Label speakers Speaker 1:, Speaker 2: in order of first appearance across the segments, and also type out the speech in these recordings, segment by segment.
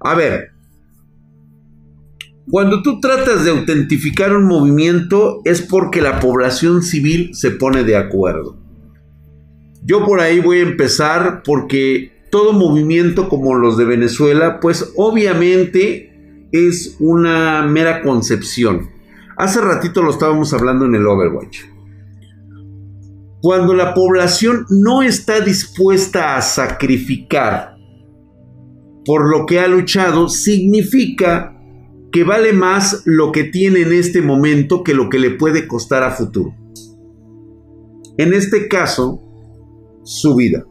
Speaker 1: A ver, cuando tú tratas de autentificar un movimiento es porque la población civil se pone de acuerdo. Yo por ahí voy a empezar porque todo movimiento como los de Venezuela, pues obviamente es una mera concepción. Hace ratito lo estábamos hablando en el Overwatch. Cuando la población no está dispuesta a sacrificar por lo que ha luchado, significa que vale más lo que tiene en este momento que lo que le puede costar a futuro. En este caso, su vida.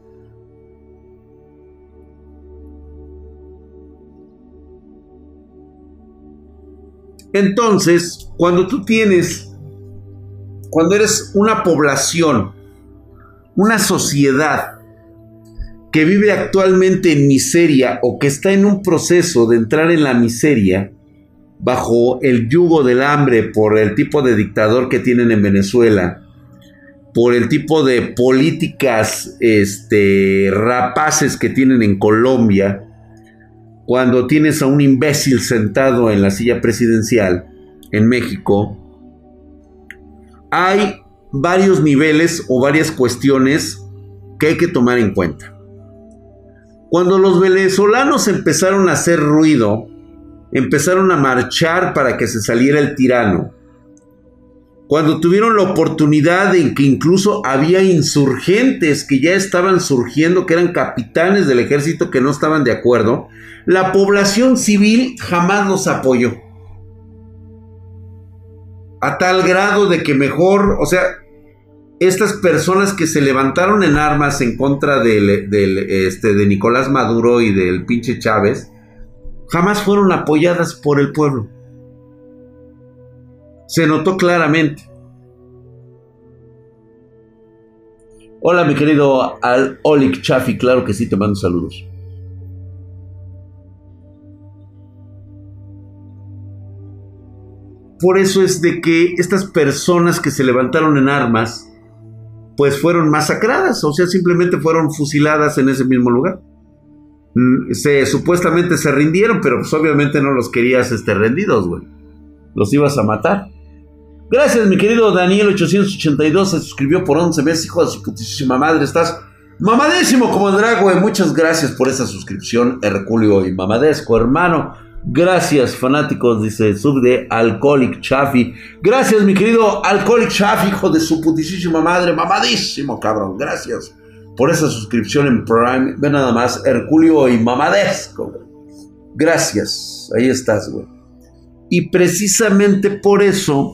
Speaker 1: Entonces, cuando tú tienes, cuando eres una población, una sociedad que vive actualmente en miseria o que está en un proceso de entrar en la miseria, bajo el yugo del hambre por el tipo de dictador que tienen en Venezuela, por el tipo de políticas este, rapaces que tienen en Colombia, cuando tienes a un imbécil sentado en la silla presidencial en México, hay varios niveles o varias cuestiones que hay que tomar en cuenta. Cuando los venezolanos empezaron a hacer ruido, empezaron a marchar para que se saliera el tirano, cuando tuvieron la oportunidad en que incluso había insurgentes que ya estaban surgiendo, que eran capitanes del ejército que no estaban de acuerdo, la población civil jamás los apoyó. A tal grado de que mejor, o sea, estas personas que se levantaron en armas en contra este, de Nicolás Maduro y del pinche Chávez, jamás fueron apoyadas por el pueblo. Se notó claramente. Hola mi querido Al Olik Chafi, claro que sí, te mando saludos. Por eso es de que estas personas que se levantaron en armas, pues fueron masacradas, o sea, simplemente fueron fusiladas en ese mismo lugar. Mm, se supuestamente se rindieron, pero pues obviamente no los querías este, rendidos, güey. Los ibas a matar. Gracias, mi querido Daniel882. Se suscribió por 11 meses, hijo de su putísima madre. Estás mamadísimo como el drag, güey. Muchas gracias por esa suscripción, Herculio y mamadesco, hermano. Gracias, fanáticos, dice sub de Alcoholic Chaffy. Gracias, mi querido Alcoholic Chaffy, hijo de su putísima madre. Mamadísimo, cabrón. Gracias por esa suscripción en Prime. Ve nada más, Herculio y mamadesco. Gracias. Ahí estás, güey. Y precisamente por eso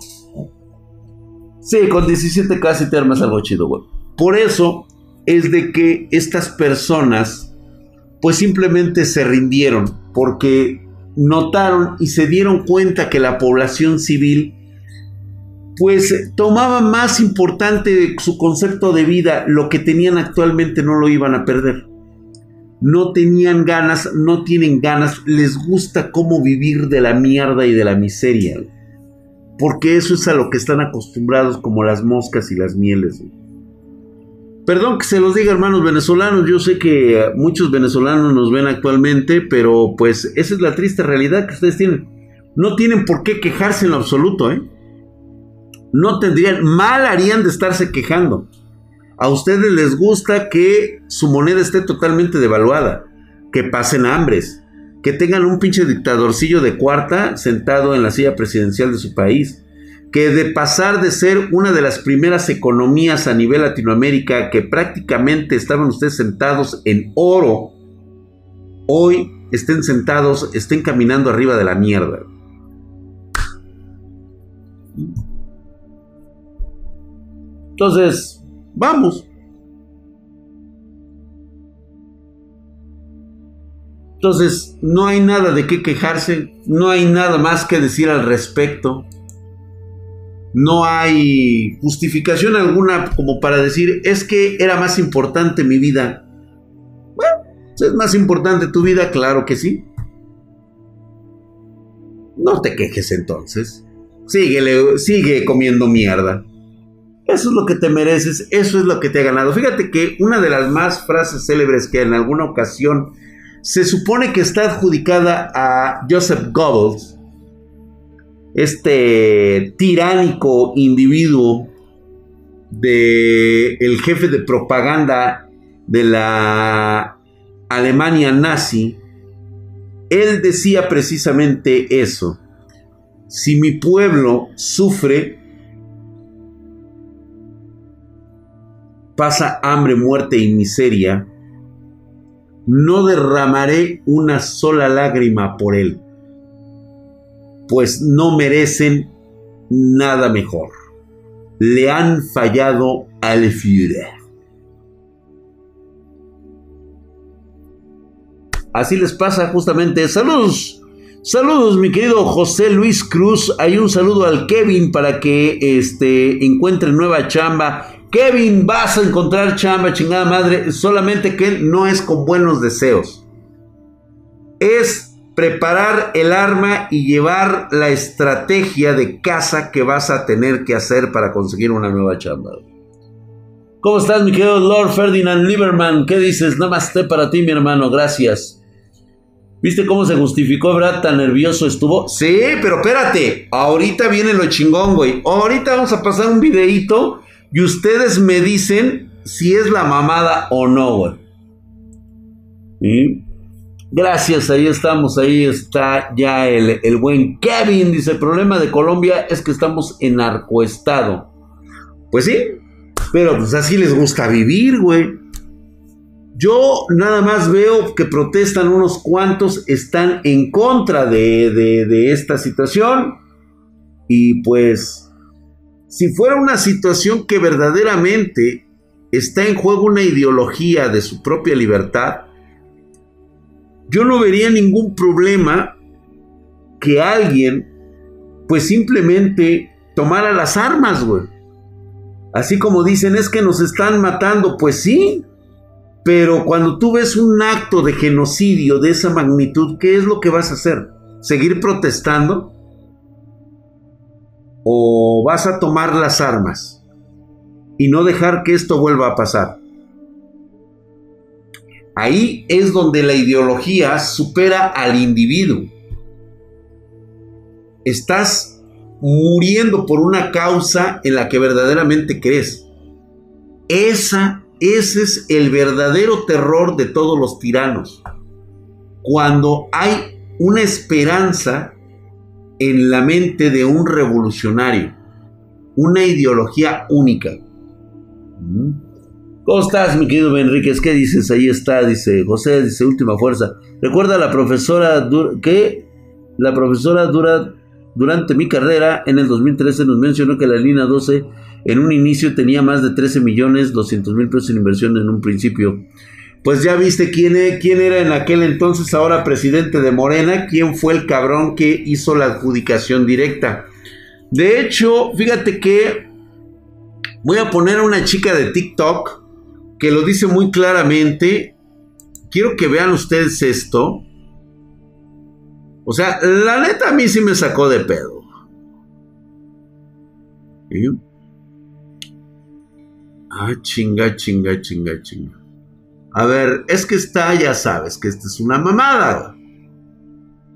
Speaker 1: Sí, con 17 casi te armas algo chido, güey. Por eso es de que estas personas, pues simplemente se rindieron, porque notaron y se dieron cuenta que la población civil, pues tomaba más importante su concepto de vida, lo que tenían actualmente no lo iban a perder. No tenían ganas, no tienen ganas, les gusta cómo vivir de la mierda y de la miseria porque eso es a lo que están acostumbrados como las moscas y las mieles. Perdón que se los diga hermanos venezolanos, yo sé que muchos venezolanos nos ven actualmente, pero pues esa es la triste realidad que ustedes tienen. No tienen por qué quejarse en lo absoluto, ¿eh? No tendrían, mal harían de estarse quejando. A ustedes les gusta que su moneda esté totalmente devaluada, que pasen hambres, que tengan un pinche dictadorcillo de cuarta sentado en la silla presidencial de su país, que de pasar de ser una de las primeras economías a nivel Latinoamérica, que prácticamente estaban ustedes sentados en oro, hoy estén sentados, estén caminando arriba de la mierda. Entonces, vamos. Entonces, no hay nada de qué quejarse, no hay nada más que decir al respecto. No hay justificación alguna como para decir, es que era más importante mi vida. Bueno, ¿es más importante tu vida? Claro que sí. No te quejes entonces. Sigue comiendo mierda. Eso es lo que te mereces, eso es lo que te ha ganado. Fíjate que una de las más frases célebres que en alguna ocasión Se supone que está adjudicada a Joseph Goebbels, este tiránico individuo de el jefe de propaganda de la Alemania nazi, él decía precisamente eso. Si mi pueblo sufre, pasa hambre, muerte y miseria, no derramaré una sola lágrima por él, pues no merecen nada mejor. Le han fallado al Führer. Así les pasa justamente. Saludos. Saludos, mi querido José Luis Cruz. Hay un saludo al Kevin para que este, encuentre nueva chamba. Kevin, vas a encontrar chamba, chingada madre. Solamente que no es con buenos deseos. Es preparar el arma y llevar la estrategia de casa que vas a tener que hacer para conseguir una nueva chamba. ¿Cómo estás, mi querido Lord Ferdinand Lieberman? ¿Qué dices? Namaste para ti, mi hermano. Gracias. ¿Viste cómo se justificó, Brad? Tan nervioso estuvo. Sí, pero espérate. Ahorita viene lo chingón, güey. Ahorita vamos a pasar un videito y ustedes me dicen si es la mamada o no, güey. Gracias, ahí estamos, ahí está ya el, el, buen Kevin. Dice, el problema de Colombia es que estamos en narcoestado. Pues sí, pero pues así les gusta vivir, güey. Yo nada más veo que protestan unos cuantos, están en contra de, de, de esta situación. Y pues si fuera una situación que verdaderamente está en juego una ideología de su propia libertad, yo no vería ningún problema que alguien pues simplemente tomara las armas, güey. Así como dicen, es que nos están matando, pues sí, pero cuando tú ves un acto de genocidio de esa magnitud, ¿qué es lo que vas a hacer? ¿Seguir protestando? o vas a tomar las armas y no dejar que esto vuelva a pasar. Ahí es donde la ideología supera al individuo. Estás muriendo por una causa en la que verdaderamente crees. Esa, ese es el verdadero terror de todos los tiranos. Cuando hay una esperanza en la mente de un revolucionario, una ideología única. Mm. ¿Cómo estás, mi querido Enríquez? ¿Qué dices? Ahí está, dice José, dice última fuerza. Recuerda la profesora que la profesora dura, durante mi carrera en el 2013 nos mencionó que la línea 12 en un inicio tenía más de 13 millones 200 mil pesos en inversión en un principio pues ya viste quién, e, quién era en aquel entonces ahora presidente de Morena, quién fue el cabrón que hizo la adjudicación directa. De hecho, fíjate que voy a poner a una chica de TikTok que lo dice muy claramente. Quiero que vean ustedes esto. O sea, la neta a mí sí me sacó de pedo. Ah, chinga, chinga, chinga, chinga. A ver, es que está, ya sabes, que esta es una mamada.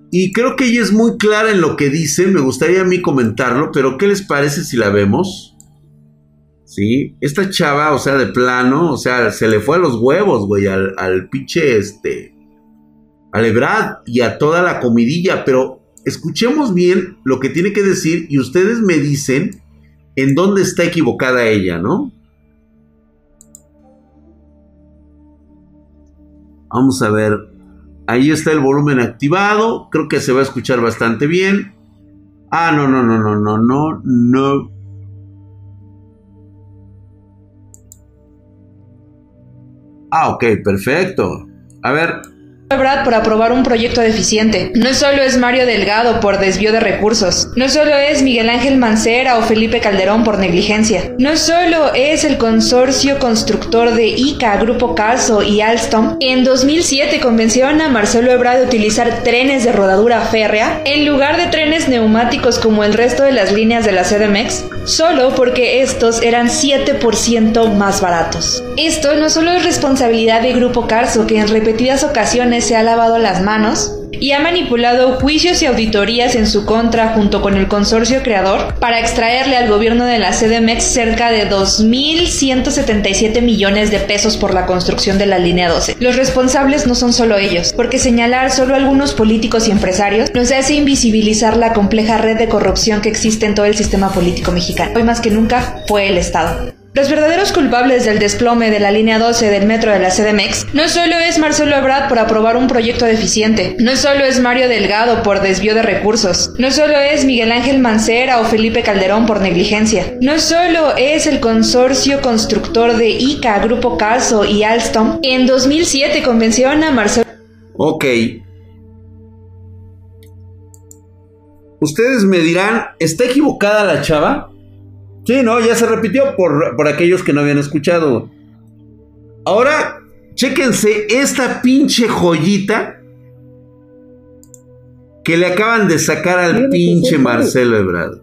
Speaker 1: Y creo que ella es muy clara en lo que dice, me gustaría a mí comentarlo, pero ¿qué les parece si la vemos? ¿Sí? Esta chava, o sea, de plano, o sea, se le fue a los huevos, güey, al, al pinche, este, al Ebrad y a toda la comidilla, pero escuchemos bien lo que tiene que decir y ustedes me dicen en dónde está equivocada ella, ¿no? Vamos a ver. Ahí está el volumen activado. Creo que se va a escuchar bastante bien. Ah, no, no, no, no, no, no, no. Ah, ok, perfecto. A ver,
Speaker 2: Brad por aprobar un proyecto deficiente. No solo es Mario Delgado por desvío de recursos. No solo es Miguel Ángel Mancera o Felipe Calderón por negligencia. No solo es el consorcio constructor de ICA, Grupo Carso y Alstom. En 2007 convencieron a Marcelo Ebrard de utilizar trenes de rodadura férrea en lugar de trenes neumáticos como el resto de las líneas de la CDMX, solo porque estos eran 7% más baratos. Esto no solo es responsabilidad de Grupo Carso, que en repetidas ocasiones se ha lavado las manos y ha manipulado juicios y auditorías en su contra junto con el consorcio creador para extraerle al gobierno de la CDMX cerca de 2.177 millones de pesos por la construcción de la línea 12. Los responsables no son solo ellos, porque señalar solo algunos políticos y empresarios nos hace invisibilizar la compleja red de corrupción que existe en todo el sistema político mexicano. Hoy más que nunca fue el Estado. Los verdaderos culpables del desplome de la línea 12 del metro de la CDMX no solo es Marcelo Ebrard por aprobar un proyecto deficiente, no solo es Mario Delgado por desvío de recursos, no solo es Miguel Ángel Mancera o Felipe Calderón por negligencia, no solo es el consorcio constructor de ICA, Grupo Carso y Alstom, en 2007 convencieron a Marcelo...
Speaker 1: Ok. Ustedes me dirán, ¿está equivocada la chava? Sí, no, ya se repitió por, aquellos que no habían escuchado. Ahora, chéquense esta pinche joyita que le acaban de sacar al pinche Marcelo Ebrard.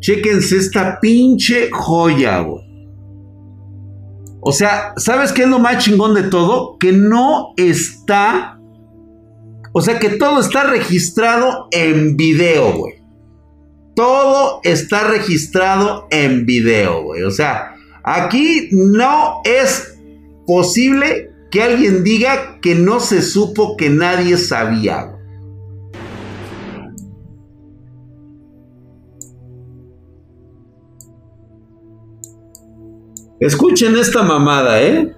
Speaker 1: Chéquense esta pinche joya, güey. O sea, ¿sabes qué es lo más chingón de todo? Que no está o sea que todo está registrado en video, güey. Todo está registrado en video, güey. O sea, aquí no es posible que alguien diga que no se supo que nadie sabía. Escuchen esta mamada, ¿eh?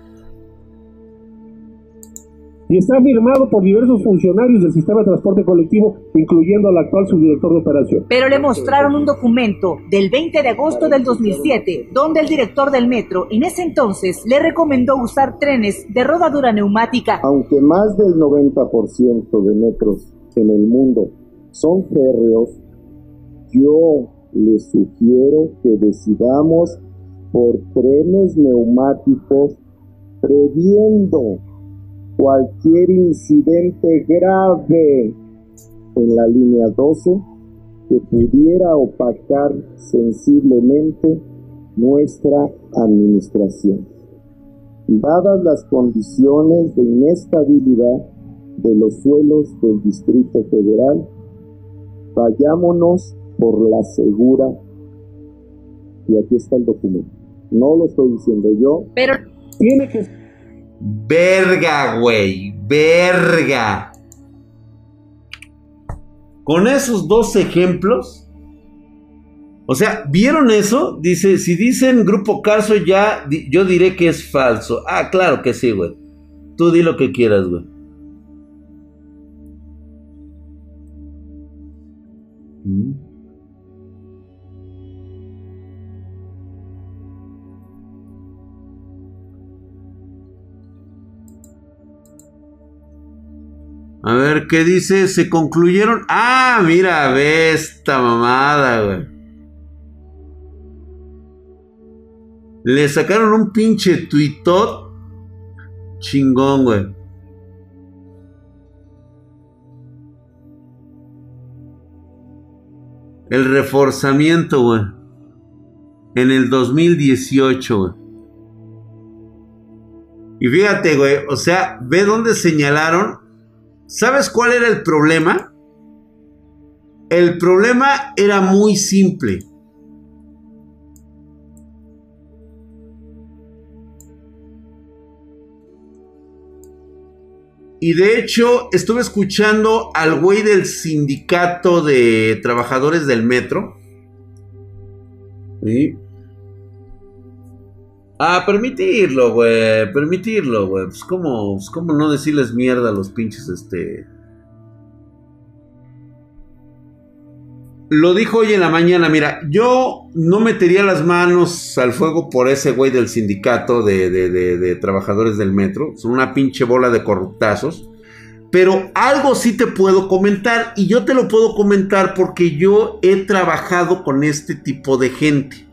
Speaker 3: Y está firmado por diversos funcionarios del sistema de transporte colectivo, incluyendo al actual subdirector de operación.
Speaker 4: Pero le mostraron un documento del 20 de agosto del 2007, donde el director del metro en ese entonces le recomendó usar trenes de rodadura neumática.
Speaker 5: Aunque más del 90% de metros en el mundo son férreos, yo les sugiero que decidamos por trenes neumáticos previendo cualquier incidente grave en la línea 12 que pudiera opacar sensiblemente nuestra administración. Dadas las condiciones de inestabilidad de los suelos del Distrito Federal, vayámonos por la segura. Y aquí está el documento. No lo estoy diciendo yo.
Speaker 4: Pero tiene que
Speaker 1: Verga, güey. Verga. Con esos dos ejemplos. O sea, ¿vieron eso? Dice, si dicen Grupo Carso ya, yo diré que es falso. Ah, claro que sí, güey. Tú di lo que quieras, güey. ¿Mm? A ver, ¿qué dice? Se concluyeron. Ah, mira, ve esta mamada, güey. Le sacaron un pinche tuitot chingón, güey. El reforzamiento, güey. En el 2018, güey. Y fíjate, güey, o sea, ve dónde señalaron ¿Sabes cuál era el problema? El problema era muy simple. Y de hecho, estuve escuchando al güey del sindicato de trabajadores del metro. ¿Sí? Ah, permitirlo, güey. Permitirlo, güey. Pues como, pues como no decirles mierda a los pinches, este... Lo dijo hoy en la mañana, mira, yo no metería las manos al fuego por ese güey del sindicato de, de, de trabajadores del metro. Son una pinche bola de corruptazos. Pero algo sí te puedo comentar y yo te lo puedo comentar porque yo he trabajado con este tipo de gente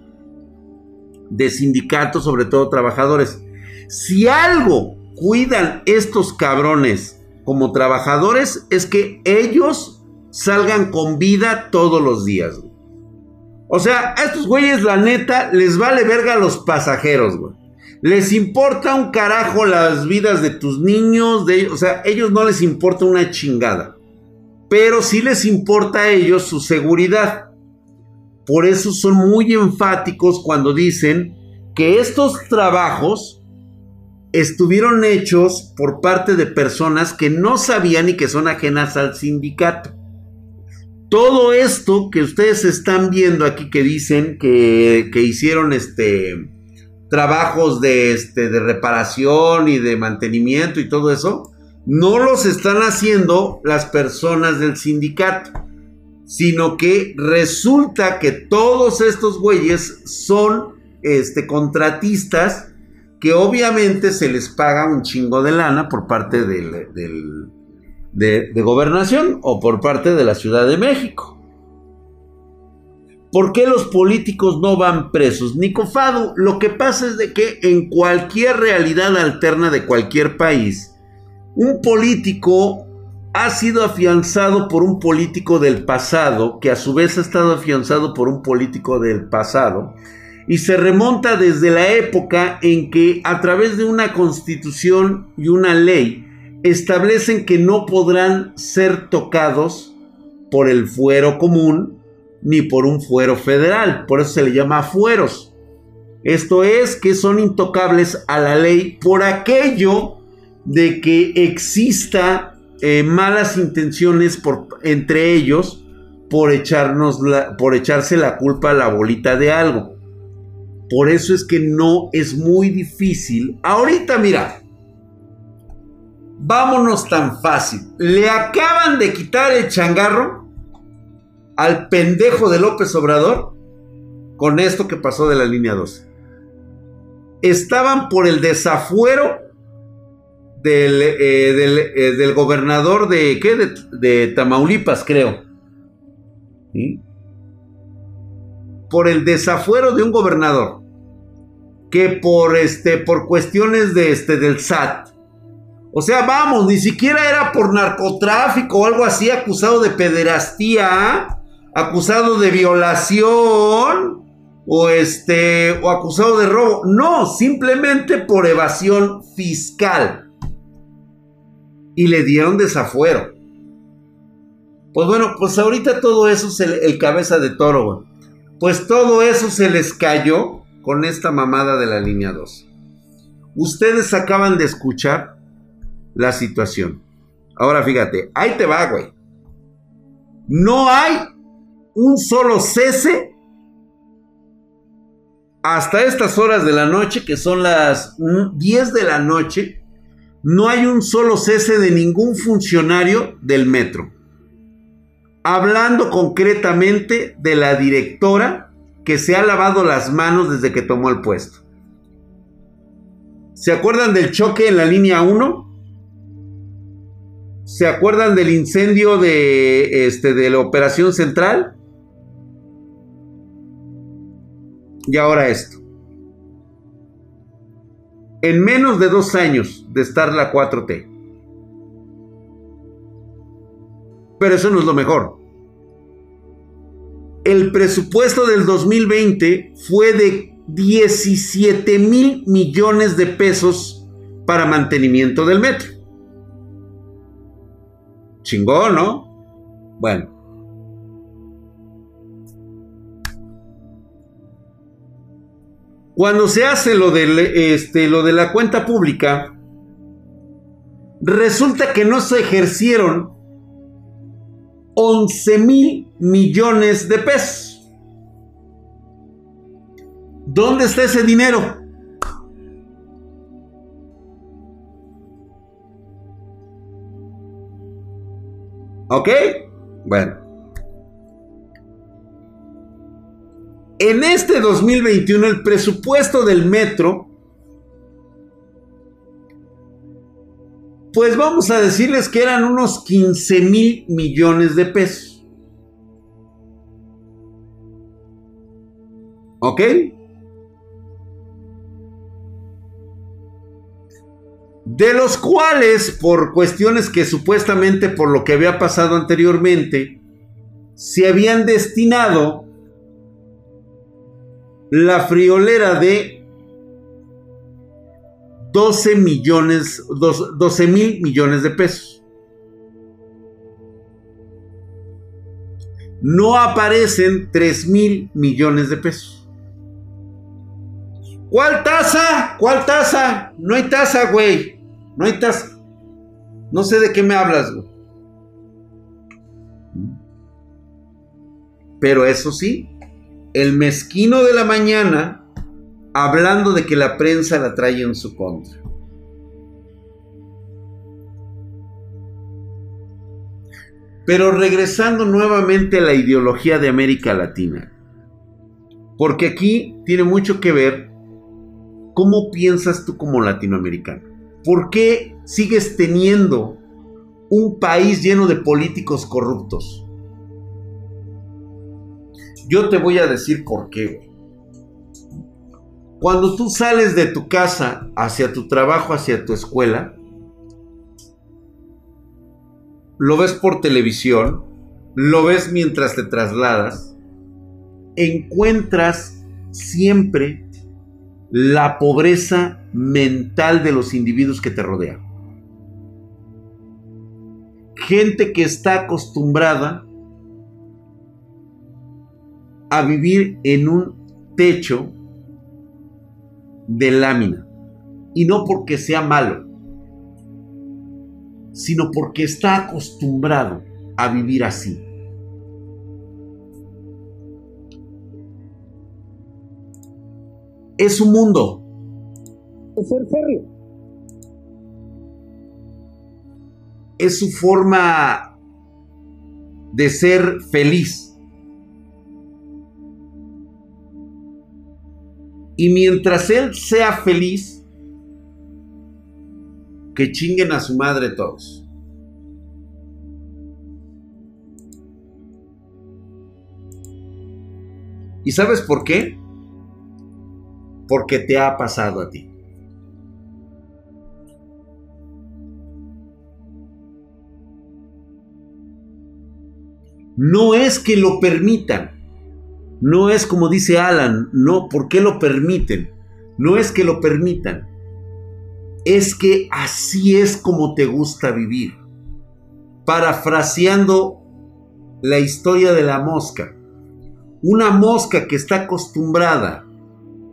Speaker 1: de sindicatos, sobre todo trabajadores. Si algo cuidan estos cabrones como trabajadores es que ellos salgan con vida todos los días. O sea, a estos güeyes, la neta, les vale verga a los pasajeros. Les importa un carajo las vidas de tus niños, de, o sea, ellos no les importa una chingada. Pero sí les importa a ellos su seguridad. Por eso son muy enfáticos cuando dicen que estos trabajos estuvieron hechos por parte de personas que no sabían y que son ajenas al sindicato. Todo esto que ustedes están viendo aquí que dicen que, hicieron este trabajos de, este, de reparación y de mantenimiento y todo eso, no los están haciendo las personas del sindicato, sino que resulta que todos estos güeyes son este, contratistas que obviamente se les paga un chingo de lana por parte del, de, gobernación o por parte de la Ciudad de México. ¿Por qué los políticos no van presos? Nicofado, lo que pasa es de que en cualquier realidad alterna de cualquier país, un político ha sido afianzado por un político del pasado, que a su vez ha estado afianzado por un político del pasado, y se remonta desde la época en que a través de una constitución y una ley establecen que no podrán ser tocados por el fuero común ni por un fuero federal, por eso se le llama fueros. Esto es que son intocables a la ley por aquello de que exista eh, malas intenciones por, entre ellos por, echarnos por echarse la culpa a la bolita de algo. Por eso es que no es muy difícil. Ahorita, mira, vámonos tan fácil. Le acaban de quitar el changarro al pendejo de López Obrador con esto que pasó de la línea 12. Estaban por el desafuero del, eh, eh, del, gobernador de, ¿qué? De, Tamaulipas, creo. Por el desafuero de un gobernador que por, este, por cuestiones de, este, del SAT. O sea, vamos, ni siquiera era por narcotráfico o algo así, acusado de pederastía, acusado de violación o este o acusado de robo. No, simplemente por evasión fiscal. Y le dieron desafuero. Pues bueno, pues ahorita todo eso es el, cabeza de toro, Pues todo eso se les cayó con esta mamada de la línea 2. Ustedes acaban de escuchar la situación. Ahora fíjate, ahí te va, güey. No hay un solo cese hasta estas horas de la noche, que son las 10 de la noche. No hay un solo cese de ningún funcionario del metro. Hablando concretamente de la directora que se ha lavado las manos desde que tomó el puesto. ¿Se acuerdan del choque en la línea 1? ¿Se acuerdan del incendio de, este, de la operación central? Y ahora esto. En menos de dos años de estar la 4T. Pero eso no es lo mejor el presupuesto del 2020 fue de 17 mil millones de pesos para mantenimiento del metro. Chingón, ¿no? Bueno. Cuando se hace lo de, este, lo de la cuenta pública, resulta que no se ejercieron 11 mil millones de pesos. ¿Dónde está ese dinero? ¿Ok? Bueno. En este 2021 el presupuesto del metro Pues vamos a decirles que eran unos 15 mil millones de pesos. ¿Ok? De los cuales, por cuestiones que supuestamente por lo que había pasado anteriormente, se habían destinado la friolera de 12 millones, 12 mil millones de pesos. No aparecen 3 mil millones de pesos. ¿Cuál tasa? ¿Cuál tasa? No hay tasa, güey. No hay tasa. No sé de qué me hablas, güey. Pero eso sí, el mezquino de la mañana hablando de que la prensa la trae en su contra. Pero regresando nuevamente a la ideología de América Latina, porque aquí tiene mucho que ver cómo piensas tú como latinoamericano. ¿Por qué sigues teniendo un país lleno de políticos corruptos? Yo te voy a decir por qué. Cuando tú sales de tu casa hacia tu trabajo, hacia tu escuela, lo ves por televisión, lo ves mientras te trasladas, encuentras siempre la pobreza mental de los individuos que te rodean. Gente que está acostumbrada a vivir en un techo de lámina. Y no porque sea malo, sino porque está acostumbrado a vivir así. Es un mundo. Es su forma de ser feliz. Y mientras él sea feliz, que chinguen a su madre todos. ¿Y sabes por qué? Porque te ha pasado a ti. No es que lo permitan, no es como dice Alan, no, ¿por qué lo permiten? No es que lo permitan, es que así es como te gusta vivir. Parafraseando la historia de la mosca. Una mosca que está acostumbrada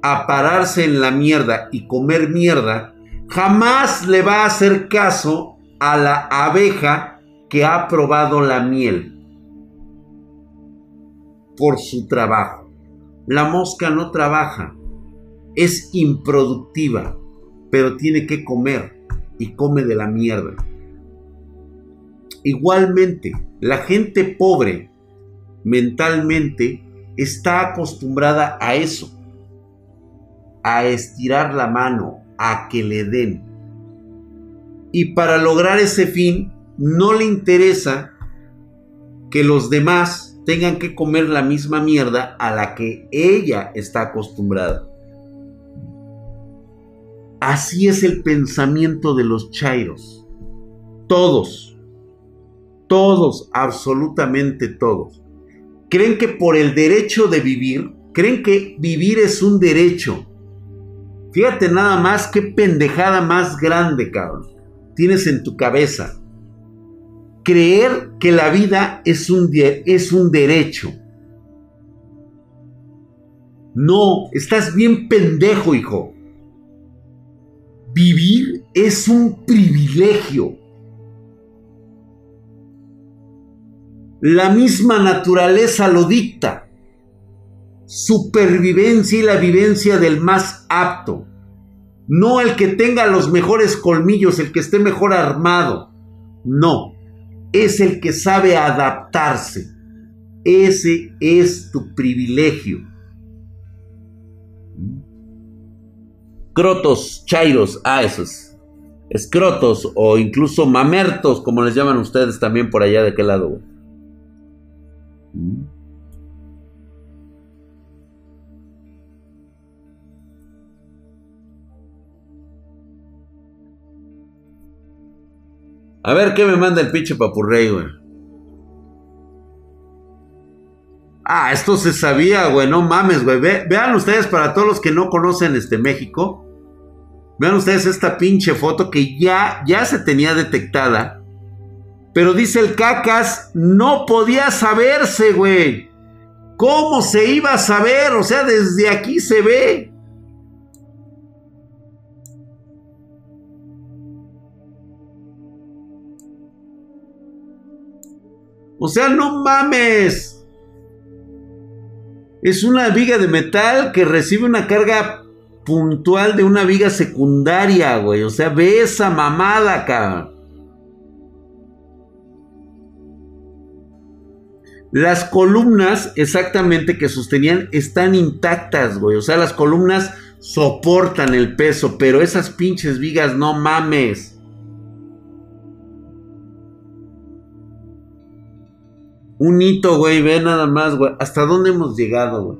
Speaker 1: a pararse en la mierda y comer mierda, jamás le va a hacer caso a la abeja que ha probado la miel por su trabajo. La mosca no trabaja, es improductiva, pero tiene que comer y come de la mierda. Igualmente, la gente pobre mentalmente está acostumbrada a eso, a estirar la mano, a que le den. Y para lograr ese fin, no le interesa que los demás tengan que comer la misma mierda a la que ella está acostumbrada. Así es el pensamiento de los chairos. Todos, todos, absolutamente todos. Creen que por el derecho de vivir, creen que vivir es un derecho. Fíjate nada más qué pendejada más grande, cabrón. Tienes en tu cabeza creer que la vida es un, es un derecho. No, estás bien pendejo, hijo. Vivir es un privilegio. La misma naturaleza lo dicta. Supervivencia y la vivencia del más apto. No el que tenga los mejores colmillos, el que esté mejor armado. No es el que sabe adaptarse. Ese es tu privilegio. Crotos, chairos, ah, esos. Escrotos o incluso mamertos, como les llaman ustedes también por allá de qué lado. A ver qué me manda el pinche papurrey, güey. Ah, esto se sabía, güey, no mames, güey. vean ustedes, para todos los que no conocen este México, vean ustedes esta pinche foto que ya, ya se tenía detectada. Pero dice el cacas, no podía saberse, güey. ¿Cómo se iba a saber? O sea, desde aquí se ve. O sea, no mames. Es una viga de metal que recibe una carga puntual de una viga secundaria, güey. O sea, ve esa mamada, cabrón. Las columnas exactamente que sostenían están intactas, güey. O sea, las columnas soportan el peso, pero esas pinches vigas no mames. Un hito, güey, ve nada más, güey. ¿Hasta dónde hemos llegado, güey?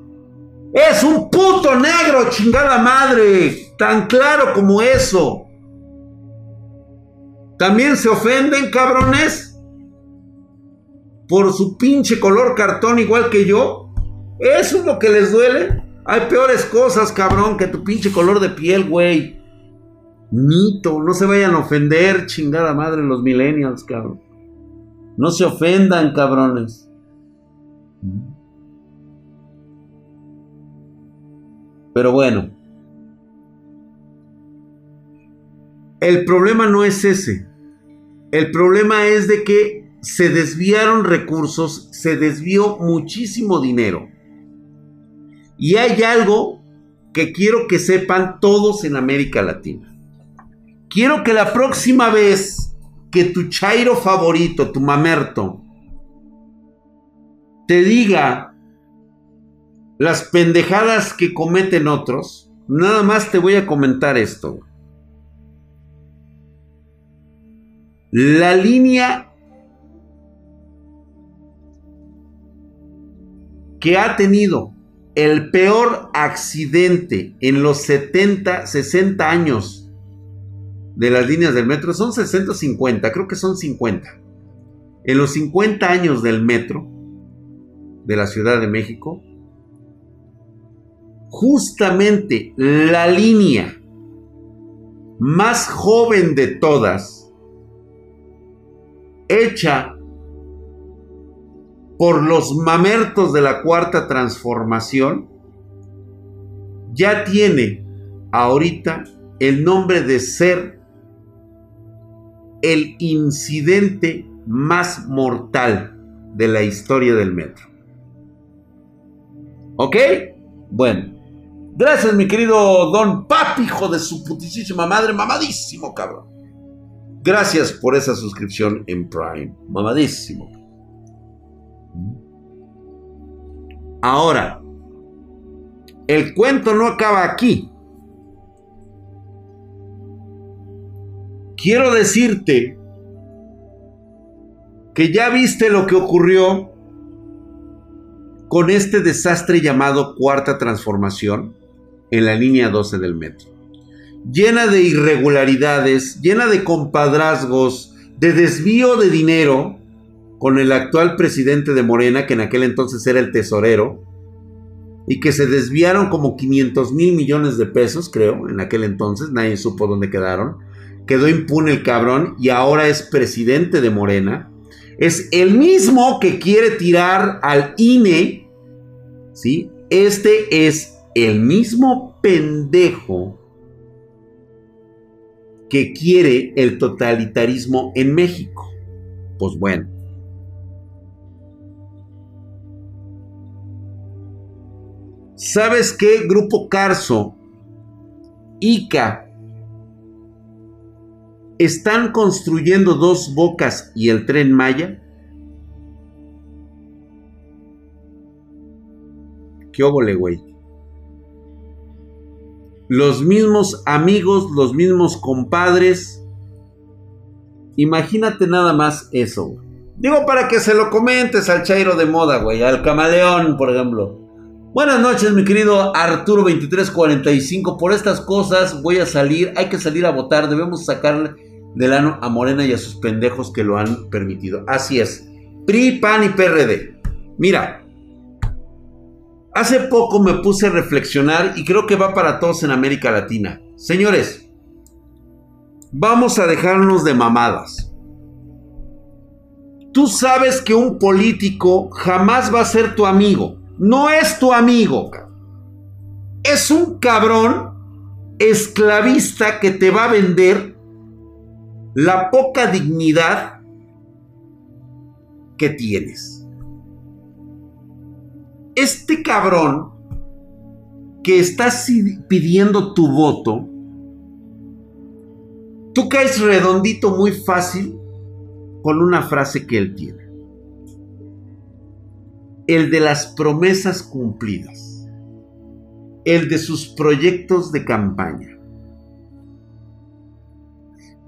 Speaker 1: Es un puto negro, chingada madre. Tan claro como eso. También se ofenden, cabrones. Por su pinche color cartón igual que yo. ¿Eso es lo que les duele? Hay peores cosas, cabrón, que tu pinche color de piel, güey. Nito, no se vayan a ofender, chingada madre, los millennials, cabrón. No se ofendan, cabrones. Pero bueno. El problema no es ese. El problema es de que se desviaron recursos, se desvió muchísimo dinero. Y hay algo que quiero que sepan todos en América Latina. Quiero que la próxima vez que tu chairo favorito, tu mamerto, te diga las pendejadas que cometen otros, nada más te voy a comentar esto. La línea que ha tenido el peor accidente en los 70, 60 años de las líneas del metro son 650, creo que son 50. En los 50 años del metro de la Ciudad de México, justamente la línea más joven de todas, hecha por los mamertos de la cuarta transformación, ya tiene ahorita el nombre de ser el incidente más mortal de la historia del metro. ¿Ok? Bueno. Gracias, mi querido Don Papi, hijo de su putísima madre, mamadísimo, cabrón. Gracias por esa suscripción en Prime, mamadísimo. Ahora, el cuento no acaba aquí. Quiero decirte que ya viste lo que ocurrió con este desastre llamado cuarta transformación en la línea 12 del metro. Llena de irregularidades, llena de compadrazgos, de desvío de dinero con el actual presidente de Morena, que en aquel entonces era el tesorero, y que se desviaron como 500 mil millones de pesos, creo, en aquel entonces, nadie supo dónde quedaron quedó impune el cabrón y ahora es presidente de Morena. Es el mismo que quiere tirar al INE. ¿Sí? Este es el mismo pendejo que quiere el totalitarismo en México. Pues bueno. ¿Sabes qué? Grupo Carso, ICA, están construyendo dos bocas y el tren Maya. ¿Qué óvole, güey? Los mismos amigos, los mismos compadres. Imagínate nada más eso, Digo para que se lo comentes al Chairo de moda, güey. Al camaleón, por ejemplo. Buenas noches, mi querido Arturo 2345. Por estas cosas voy a salir. Hay que salir a votar. Debemos sacarle del ano a Morena y a sus pendejos que lo han permitido. Así es. PRI, PAN y PRD. Mira, Hace poco me puse a reflexionar y creo que va para todos en América Latina. Señores, vamos a dejarnos de mamadas. Tú sabes que un político jamás va a ser tu amigo. No es tu amigo. Es un cabrón esclavista que te va a vender la poca dignidad que tienes este cabrón que está pidiendo tu voto, tú caes redondito muy fácil con una frase que él tiene. El de las promesas cumplidas. El de sus proyectos de campaña.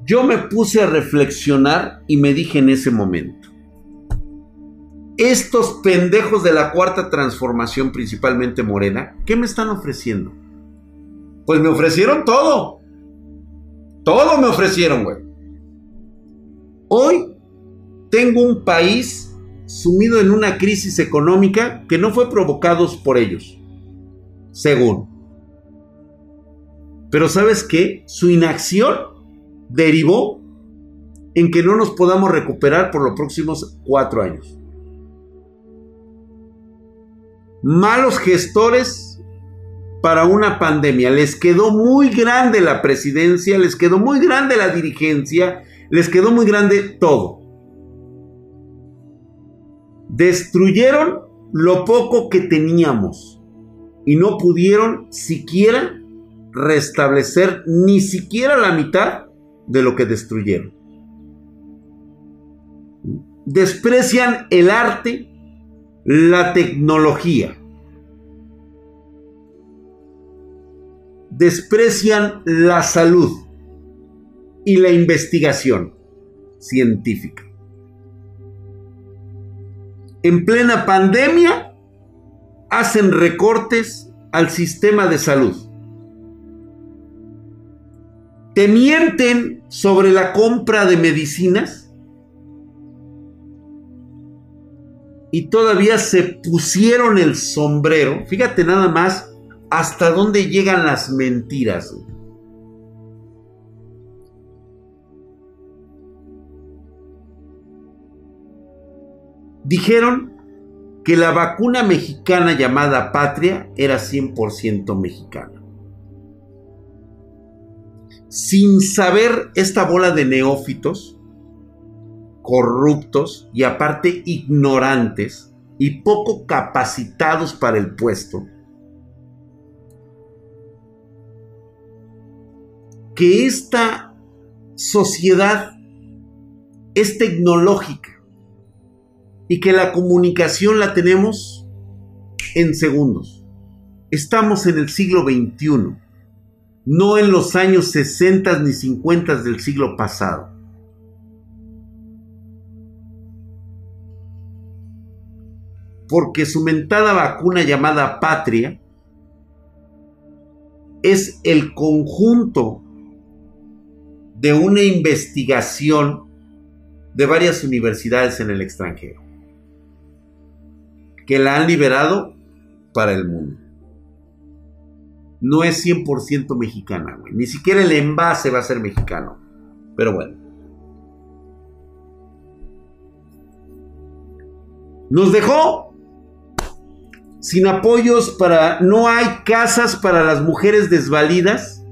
Speaker 1: Yo me puse a reflexionar y me dije en ese momento, estos pendejos de la cuarta transformación, principalmente Morena, ¿qué me están ofreciendo? Pues me ofrecieron todo. Todo me ofrecieron, güey. Hoy tengo un país sumido en una crisis económica que no fue provocada por ellos, según. Pero sabes qué? Su inacción derivó en que no nos podamos recuperar por los próximos cuatro años. malos gestores para una pandemia. Les quedó muy grande la presidencia, les quedó muy grande la dirigencia, les quedó muy grande todo. Destruyeron lo poco que teníamos y no pudieron siquiera restablecer ni siquiera la mitad de lo que destruyeron. Desprecian el arte, la tecnología. Desprecian la salud y la investigación científica. En plena pandemia hacen recortes al sistema de salud. Te mienten sobre la compra de medicinas y todavía se pusieron el sombrero. Fíjate nada más hasta dónde llegan las mentiras. Dijeron que la vacuna mexicana llamada Patria era 100% mexicana. Sin saber esta bola de neófitos, corruptos y aparte ignorantes y poco capacitados para el puesto, que esta sociedad es tecnológica y que la comunicación la tenemos en segundos. Estamos en el siglo XXI, no en los años 60 ni 50 del siglo pasado. porque su mentada vacuna llamada Patria es el conjunto de una investigación de varias universidades en el extranjero que la han liberado para el mundo. No es 100% mexicana, Ni siquiera el envase va a ser mexicano. Pero bueno. Nos dejó sin apoyos para... No hay casas para las mujeres desvalidas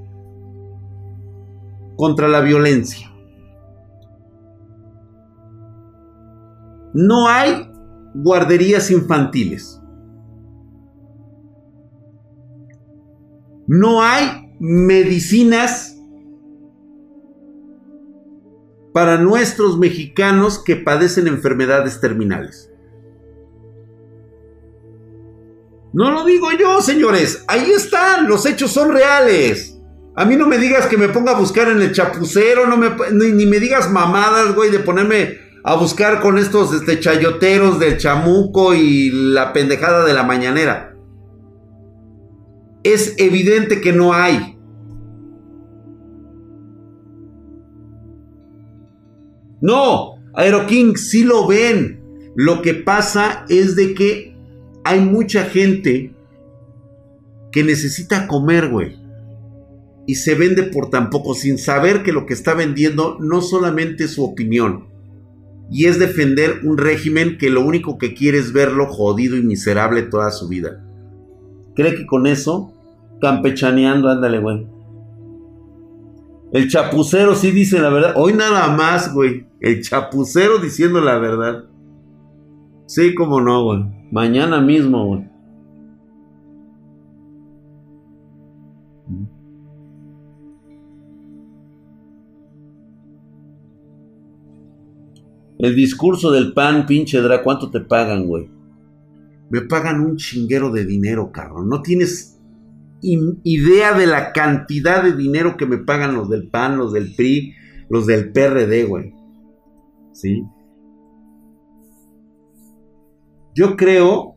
Speaker 1: contra la violencia. No hay guarderías infantiles. No hay medicinas para nuestros mexicanos que padecen enfermedades terminales. No lo digo yo, señores. Ahí están, los hechos son reales. A mí no me digas que me ponga a buscar en el chapucero, no me, ni, me digas mamadas, güey, de ponerme a buscar con estos este, chayoteros del chamuco y la pendejada de la mañanera. Es evidente que no hay. No, Aeroking sí lo ven. Lo que pasa es de que hay mucha gente que necesita comer, güey. Y se vende por tan poco sin saber que lo que está vendiendo no solamente es su opinión. Y es defender un régimen que lo único que quiere es verlo jodido y miserable toda su vida. ¿Cree que con eso? Campechaneando, ándale, güey. El chapucero sí dice la verdad. Hoy nada más, güey. El chapucero diciendo la verdad. Sí, como no, güey. Mañana mismo, güey. El discurso del pan, pinche Dra, ¿cuánto te pagan, güey? Me pagan un chinguero de dinero, cabrón. No tienes idea de la cantidad de dinero que me pagan los del PAN, los del PRI, los del PRD, güey. ¿Sí? Yo creo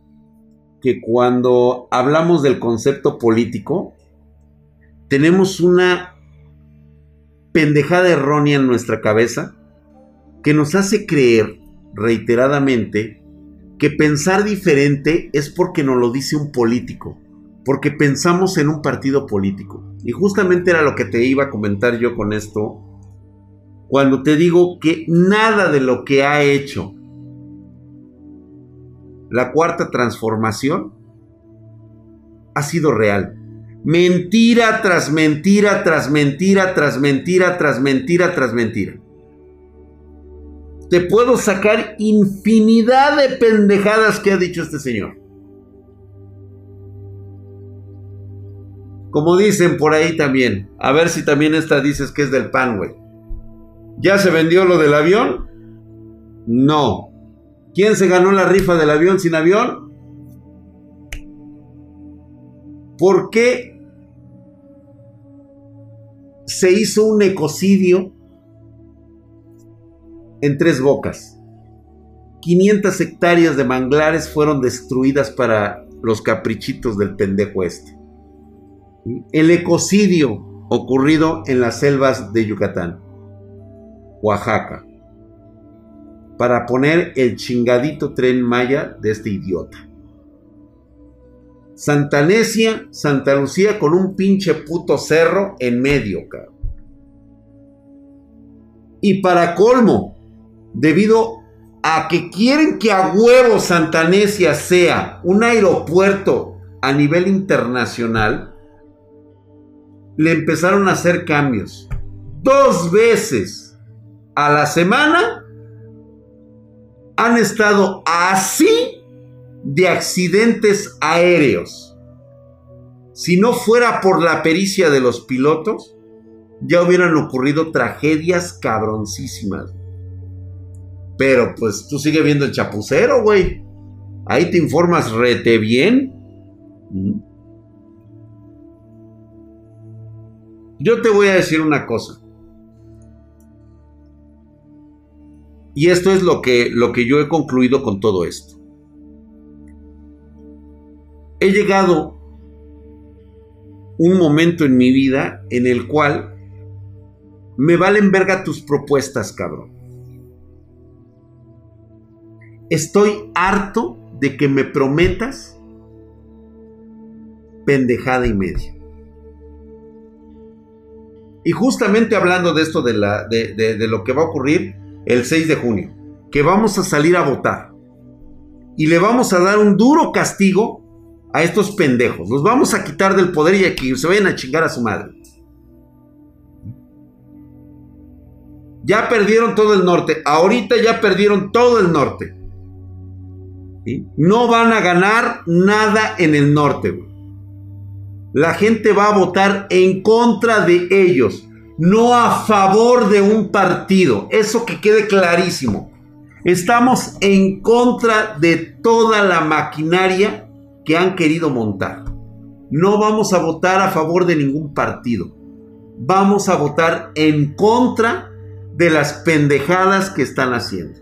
Speaker 1: que cuando hablamos del concepto político, tenemos una pendejada errónea en nuestra cabeza que nos hace creer reiteradamente que pensar diferente es porque nos lo dice un político, porque pensamos en un partido político. Y justamente era lo que te iba a comentar yo con esto, cuando te digo que nada de lo que ha hecho la cuarta transformación ha sido real. Mentira tras mentira, tras mentira, tras mentira, tras mentira, tras mentira. Te puedo sacar infinidad de pendejadas que ha dicho este señor. Como dicen por ahí también. A ver si también esta dices que es del pan. ¿Ya se vendió lo del avión? No. ¿Quién se ganó la rifa del avión sin avión? ¿Por qué se hizo un ecocidio en tres bocas? 500 hectáreas de manglares fueron destruidas para los caprichitos del pendejo este. El ecocidio ocurrido en las selvas de Yucatán, Oaxaca para poner el chingadito tren Maya de este idiota. Santa Necia, Santa Lucía con un pinche puto cerro en medio, cabrón. Y para colmo, debido a que quieren que a huevo Santa Necia sea un aeropuerto a nivel internacional, le empezaron a hacer cambios. Dos veces a la semana han estado así de accidentes aéreos. Si no fuera por la pericia de los pilotos, ya hubieran ocurrido tragedias cabroncísimas. Pero pues tú sigue viendo el chapucero, güey. Ahí te informas rete bien. Yo te voy a decir una cosa. Y esto es lo que, lo que yo he concluido con todo esto. He llegado un momento en mi vida en el cual me valen verga tus propuestas, cabrón. Estoy harto de que me prometas pendejada y media. Y justamente hablando de esto, de, la, de lo que va a ocurrir, el 6 de junio, que vamos a salir a votar y le vamos a dar un duro castigo a estos pendejos. Los vamos a quitar del poder y a que se vayan a chingar a su madre. Ya perdieron todo el norte. Ahorita ya perdieron todo el norte. No van a ganar nada en el norte. La gente va a votar en contra de ellos no a favor de un partido. Eso que quede clarísimo. Estamos en contra de toda la maquinaria que han querido montar. No vamos a votar a favor de ningún partido. Vamos a votar en contra de las pendejadas que están haciendo.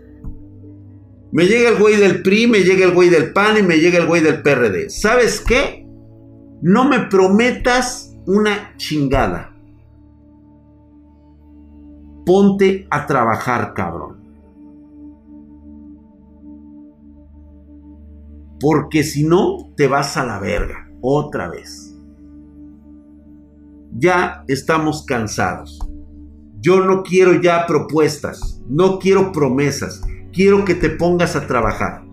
Speaker 1: Me llega el güey del PRI, me llega el güey del PAN y me llega el güey del PRD. ¿Sabes qué? No me prometas una chingada ponte a trabajar, cabrón. Porque si no, te vas a la verga, otra vez. ya estamos cansados. Yo no quiero ya propuestas, no quiero promesas, quiero que te pongas a trabajar.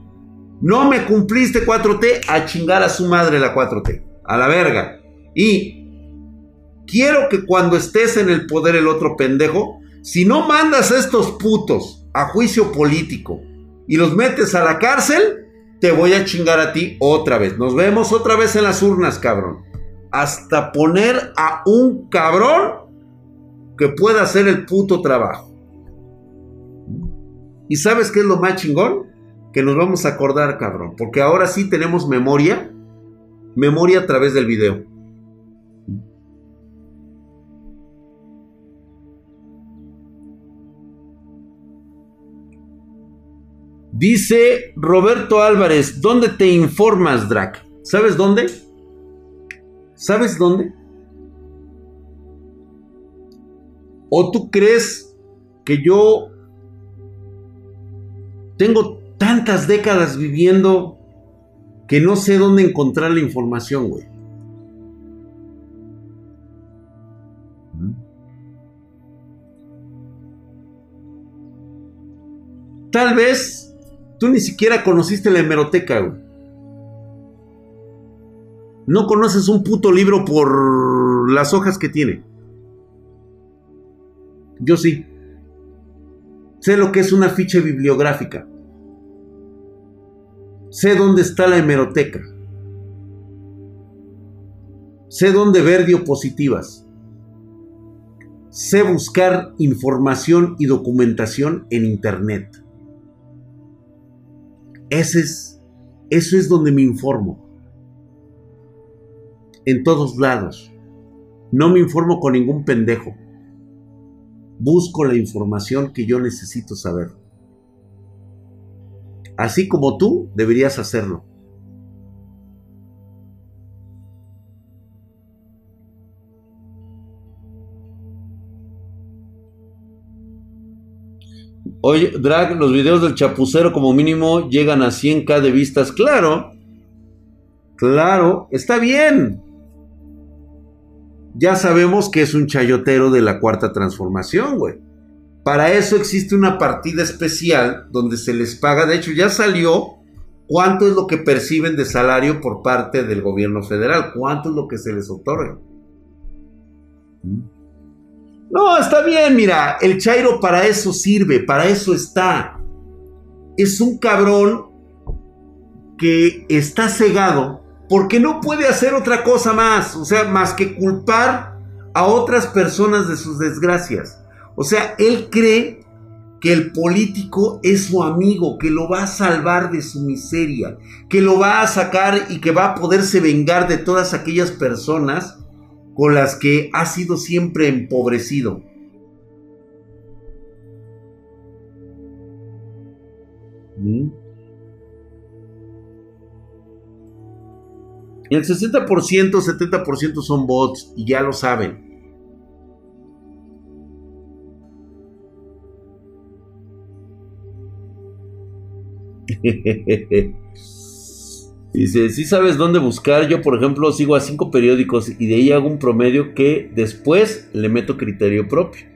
Speaker 1: No me cumpliste 4T, a chingar a su madre la 4T, a la verga. Y quiero que cuando estés en el poder el otro pendejo, si no mandas a estos putos a juicio político y los metes a la cárcel, te voy a chingar a ti otra vez. Nos vemos otra vez en las urnas, cabrón. Hasta poner a un cabrón que pueda hacer el puto trabajo. ¿Y sabes qué es lo más chingón? Que nos vamos a acordar, cabrón. Porque ahora sí tenemos memoria. Memoria a través del video. Dice Roberto Álvarez, ¿dónde te informas, Drac? ¿Sabes dónde? ¿Sabes dónde? ¿O tú crees que yo tengo tantas décadas viviendo que no sé dónde encontrar la información, güey? Tal vez Tú ni siquiera conociste la hemeroteca, güey. No conoces un puto libro por las hojas que tiene. Yo sí. Sé lo que es una ficha bibliográfica. Sé dónde está la hemeroteca. Sé dónde ver diapositivas. Sé buscar información y documentación en Internet. Ese es, eso es donde me informo. En todos lados. No me informo con ningún pendejo. Busco la información que yo necesito saber. Así como tú deberías hacerlo. Oye, Drag, los videos del chapucero como mínimo llegan a 100k de vistas. Claro, claro, está bien. Ya sabemos que es un chayotero de la cuarta transformación, güey. Para eso existe una partida especial donde se les paga. De hecho, ya salió cuánto es lo que perciben de salario por parte del gobierno federal. Cuánto es lo que se les otorga. ¿Mm? No, está bien, mira, el Chairo para eso sirve, para eso está. Es un cabrón que está cegado porque no puede hacer otra cosa más, o sea, más que culpar a otras personas de sus desgracias. O sea, él cree que el político es su amigo, que lo va a salvar de su miseria, que lo va a sacar y que va a poderse vengar de todas aquellas personas con las que ha sido siempre empobrecido. ¿Mm? El 60%, 70% son bots y ya lo saben. Dice, si sabes dónde buscar, yo por ejemplo sigo a cinco periódicos y de ahí hago un promedio que después le meto criterio propio.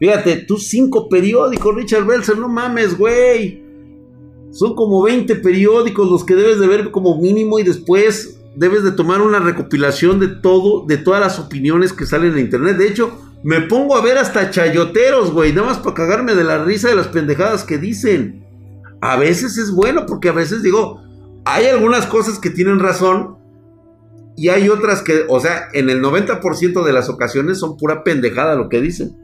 Speaker 1: Fíjate, tú cinco periódicos, Richard Belzer, no mames, güey. Son como 20 periódicos los que debes de ver como mínimo y después debes de tomar una recopilación de todo, de todas las opiniones que salen en internet. De hecho, me pongo a ver hasta chayoteros, güey, nada más para cagarme de la risa de las pendejadas que dicen. A veces es bueno porque a veces digo, hay algunas cosas que tienen razón y hay otras que, o sea, en el 90% de las ocasiones son pura pendejada lo que dicen.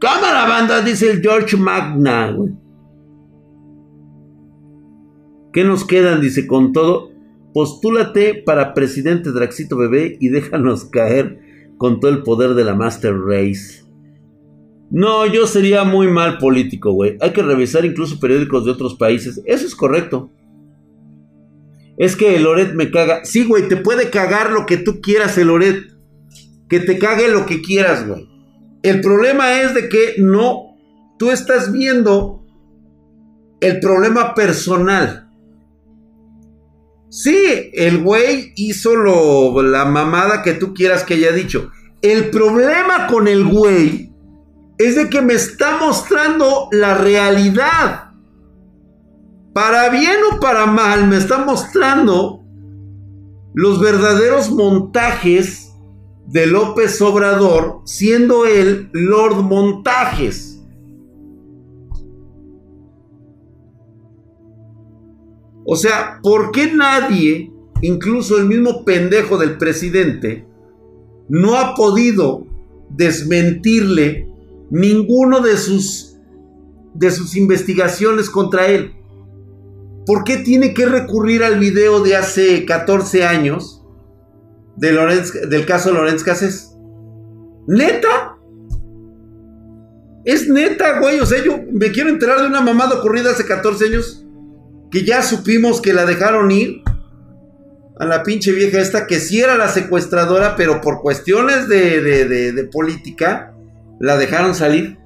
Speaker 1: Cámara banda, dice el George Magna. ¿Qué nos quedan? Dice, con todo, postúlate para presidente Draxito Bebé y déjanos caer con todo el poder de la Master Race. No, yo sería muy mal político, güey. Hay que revisar incluso periódicos de otros países. Eso es correcto. Es que el Loret me caga. Sí, güey, te puede cagar lo que tú quieras el Loret. Que te cague lo que quieras, güey. El problema es de que no, tú estás viendo el problema personal. Sí, el güey hizo lo, la mamada que tú quieras que haya dicho. El problema con el güey es de que me está mostrando la realidad. Para bien o para mal, me está mostrando los verdaderos montajes de López Obrador, siendo él Lord Montajes. O sea, ¿por qué nadie, incluso el mismo pendejo del presidente, no ha podido desmentirle ninguno de sus de sus investigaciones contra él? ¿Por qué tiene que recurrir al video de hace 14 años de del caso Lorenz Cassés? ¿Neta? Es neta, güey. O sea, yo me quiero enterar de una mamada ocurrida hace 14 años que ya supimos que la dejaron ir a la pinche vieja esta que sí era la secuestradora, pero por cuestiones de, de política la dejaron salir.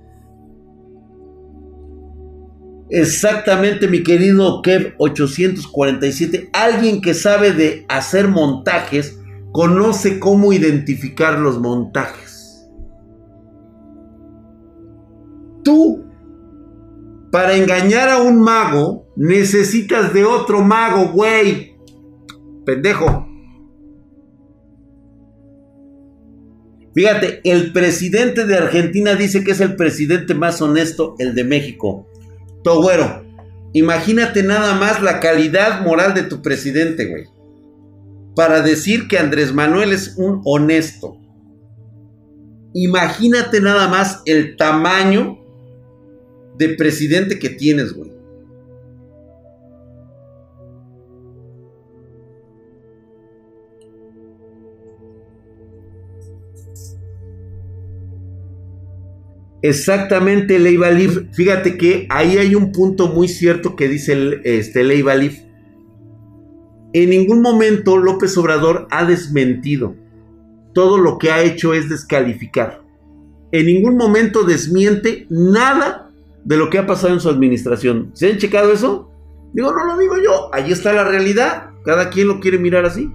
Speaker 1: Exactamente, mi querido Kev 847. Alguien que sabe de hacer montajes conoce cómo identificar los montajes. Tú, para engañar a un mago, necesitas de otro mago, güey. Pendejo. Fíjate, el presidente de Argentina dice que es el presidente más honesto, el de México. Togüero, imagínate nada más la calidad moral de tu presidente, güey. Para decir que Andrés Manuel es un honesto. Imagínate nada más el tamaño de presidente que tienes, güey. Exactamente, Leiva Fíjate que ahí hay un punto muy cierto que dice este, En ningún momento López Obrador ha desmentido. Todo lo que ha hecho es descalificar. En ningún momento desmiente nada de lo que ha pasado en su administración. ¿Se han checado eso? Digo, no lo digo yo. Ahí está la realidad. Cada quien lo quiere mirar así.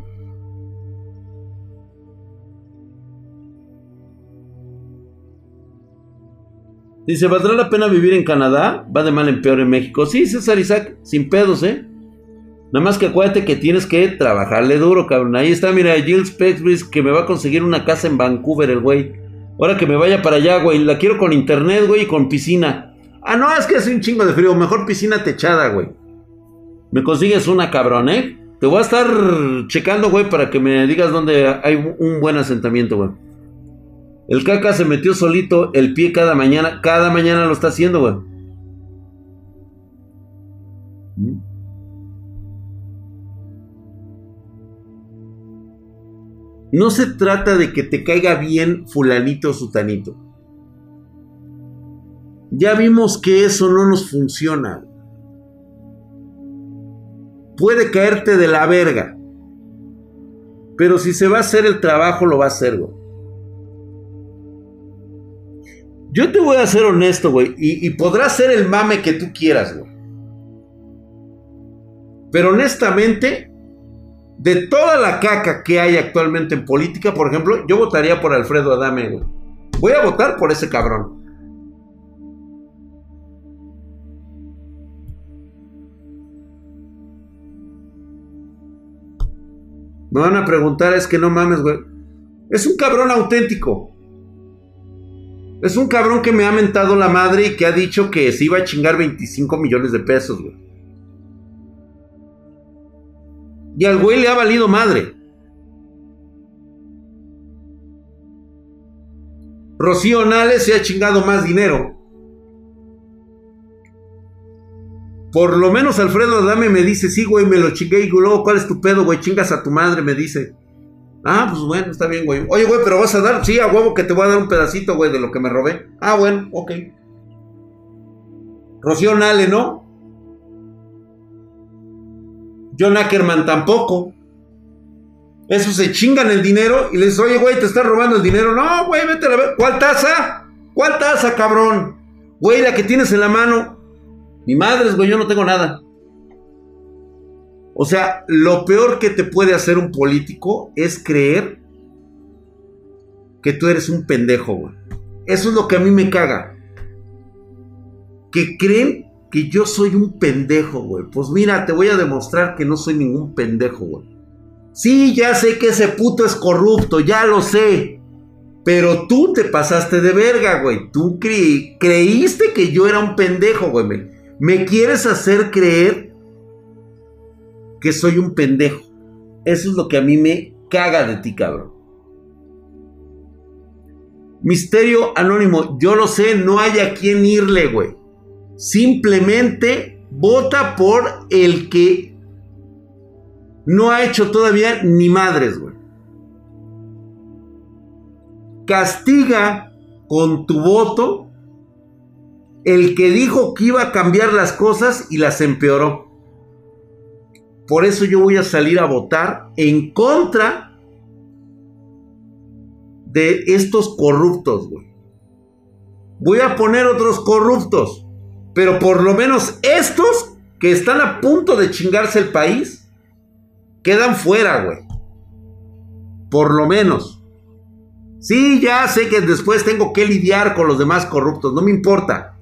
Speaker 1: Dice, ¿valdrá la pena vivir en Canadá? Va de mal en peor en México. Sí, César Isaac, sin pedos, ¿eh? Nada más que acuérdate que tienes que trabajarle duro, cabrón. Ahí está, mira, Jill Spexbridge que me va a conseguir una casa en Vancouver, el güey. Ahora que me vaya para allá, güey. La quiero con internet, güey, y con piscina. Ah, no, es que hace un chingo de frío. Mejor piscina techada, güey. Me consigues una, cabrón, ¿eh? Te voy a estar checando, güey, para que me digas dónde hay un buen asentamiento, güey. El caca se metió solito el pie cada mañana. Cada mañana lo está haciendo, güey. No se trata de que te caiga bien fulanito o sutanito. Ya vimos que eso no nos funciona. Puede caerte de la verga. Pero si se va a hacer el trabajo, lo va a hacer, güey. Yo te voy a ser honesto, güey. Y, podrás ser el mame que tú quieras, güey. Pero honestamente, de toda la caca que hay actualmente en política, por ejemplo, yo votaría por Alfredo Adame, güey. Voy a votar por ese cabrón. Me van a preguntar, es que no mames, güey. Es un cabrón auténtico. Es un cabrón que me ha mentado la madre y que ha dicho que se iba a chingar 25 millones de pesos, güey. Y al güey le ha valido madre. Rocío Nales se ha chingado más dinero. Por lo menos Alfredo Adame me dice, sí, güey, me lo chingué. Y luego, ¿cuál es tu pedo, güey? Chingas a tu madre, me dice. Ah, pues bueno, está bien, güey. Oye, güey, pero vas a dar, sí, a huevo que te voy a dar un pedacito, güey, de lo que me robé. Ah, bueno, ok. Rocío Nale, ¿no? John Ackerman tampoco. Esos se chingan el dinero y les oye, güey, te están robando el dinero. No, güey, vete a ver. ¿Cuál taza? ¿Cuál taza, cabrón? Güey, la que tienes en la mano. Mi madre, güey, yo no tengo nada. O sea, lo peor que te puede hacer un político es creer que tú eres un pendejo, güey. Eso es lo que a mí me caga. Que creen que yo soy un pendejo, güey. Pues mira, te voy a demostrar que no soy ningún pendejo, güey. Sí, ya sé que ese puto es corrupto, ya lo sé. Pero tú te pasaste de verga, güey. Tú creíste que yo era un pendejo, güey. Me quieres hacer creer que soy un pendejo. Eso es lo que a mí me caga de ti, cabrón. Misterio anónimo, yo lo sé, no hay a quién irle, güey. Simplemente vota por el que no ha hecho todavía ni madres, güey. Castiga con tu voto el que dijo que iba a cambiar las cosas y las empeoró. Por eso yo voy a salir a votar en contra de estos corruptos, güey. Voy a poner otros corruptos, pero por lo menos estos que están a punto de chingarse el país, quedan fuera, güey. Por lo menos. Sí, ya sé que después tengo que lidiar con los demás corruptos, no me importa.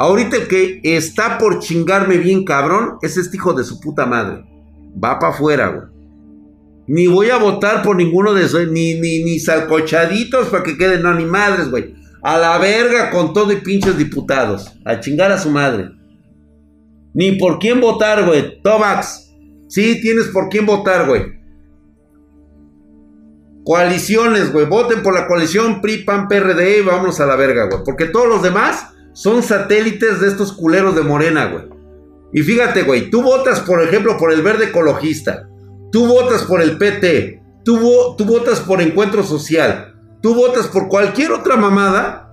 Speaker 1: Ahorita el que está por chingarme bien cabrón es este hijo de su puta madre. Va para afuera, güey. Ni voy a votar por ninguno de esos, ni, ni, ni salcochaditos para que queden, no, ni madres, güey. A la verga con todo y pinches diputados. A chingar a su madre. Ni por quién votar, güey. Tomax. Sí, tienes por quién votar, güey. Coaliciones, güey. Voten por la coalición PRI, PAN, PRD vámonos a la verga, güey. Porque todos los demás son satélites de estos culeros de Morena, güey. Y fíjate, güey. Tú votas, por ejemplo, por el verde ecologista. Tú votas por el PT, tú, votas por Encuentro Social, tú votas por cualquier otra mamada,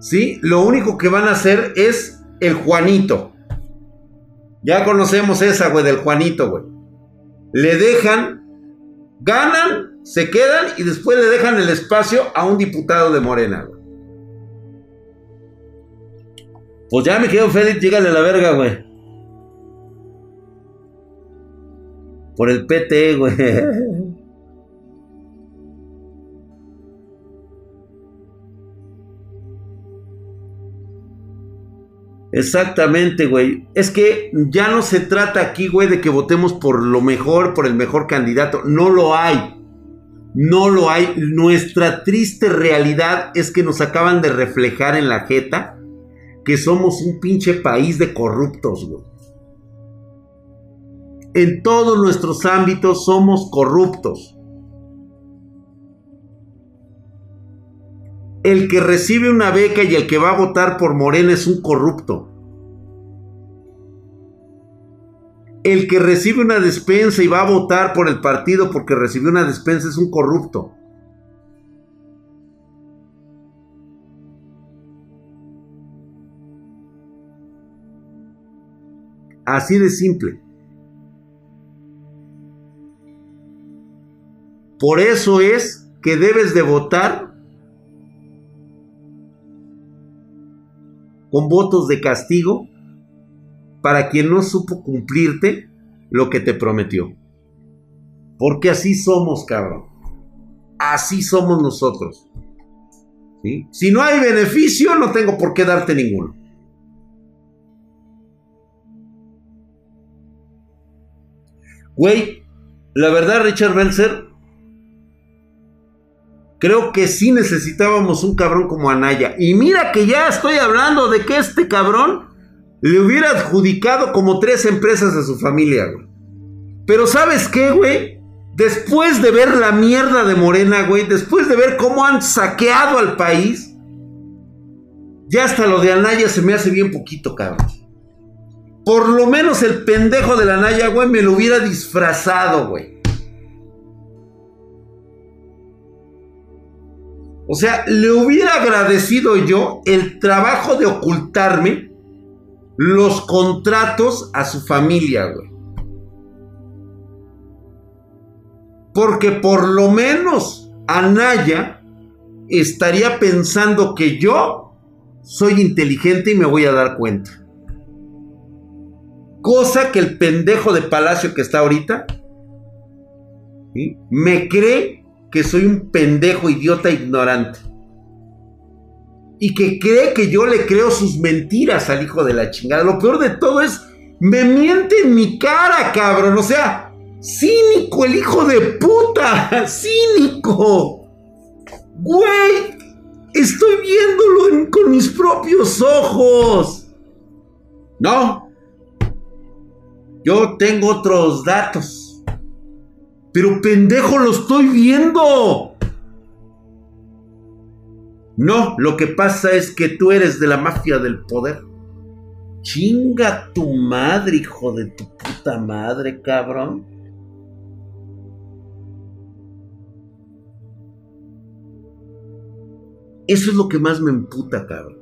Speaker 1: ¿sí? Lo único que van a hacer es el Juanito. Ya conocemos esa, güey, del Juanito, güey. Le dejan, ganan, se quedan y después le dejan el espacio a un diputado de Morena, güey. Pues ya me quedo feliz, llégale a la verga, güey. Por el PT, güey. Exactamente, güey. Es que ya no se trata aquí, güey, de que votemos por lo mejor, por el mejor candidato. No lo hay. No lo hay. Nuestra triste realidad es que nos acaban de reflejar en la jeta que somos un pinche país de corruptos, en todos nuestros ámbitos somos corruptos. El que recibe una beca y el que va a votar por Morena es un corrupto. El que recibe una despensa y va a votar por el partido porque recibió una despensa es un corrupto. Así de simple. Por eso es que debes de votar con votos de castigo para quien no supo cumplirte lo que te prometió. Porque así somos, cabrón. Así somos nosotros. Si no hay beneficio, no tengo por qué darte ninguno. Güey, la verdad, Richard Belzer, Creo que sí necesitábamos un cabrón como Anaya. Y mira que ya estoy hablando de que este cabrón le hubiera adjudicado como tres empresas a su familia, güey. Pero ¿sabes qué, güey? Después de ver la mierda de Morena, güey, después de ver cómo han saqueado al país, ya hasta lo de Anaya se me hace bien poquito, cabrón. Por lo menos el pendejo de la Anaya, güey, me lo hubiera disfrazado, güey. O sea, le hubiera agradecido yo el trabajo de ocultarme los contratos a su familia, güey. Porque por lo menos Anaya estaría pensando que yo soy inteligente y me voy a dar cuenta. Cosa que el pendejo de Palacio que está ahorita me cree que soy un pendejo, idiota, ignorante. Y que cree que yo le creo sus mentiras al hijo de la chingada. Lo peor de todo es, me miente en mi cara, cabrón. O sea, cínico el hijo de puta. Cínico. Güey, estoy viéndolo con mis propios ojos. No. Yo tengo otros datos. Pero pendejo, lo estoy viendo. No, lo que pasa es que tú eres de la mafia del poder. Chinga tu madre, hijo de tu puta madre, cabrón. Eso es lo que más me emputa, cabrón.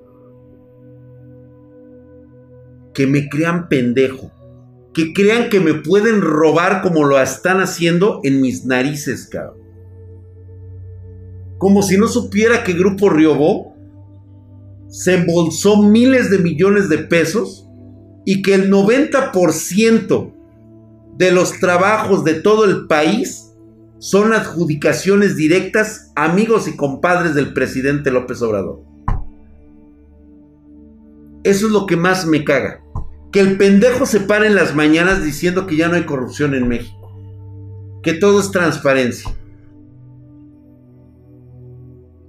Speaker 1: Que me crean pendejo. Que crean que me pueden robar como lo están haciendo en mis narices, cabrón. Como si no supiera que Grupo Riobó se embolsó miles de millones de pesos y que el 90% de los trabajos de todo el país son adjudicaciones directas, amigos y compadres del presidente López Obrador. Eso es lo que más me caga. Que el pendejo se pare en las mañanas diciendo que ya no hay corrupción en México. Que todo es transparencia.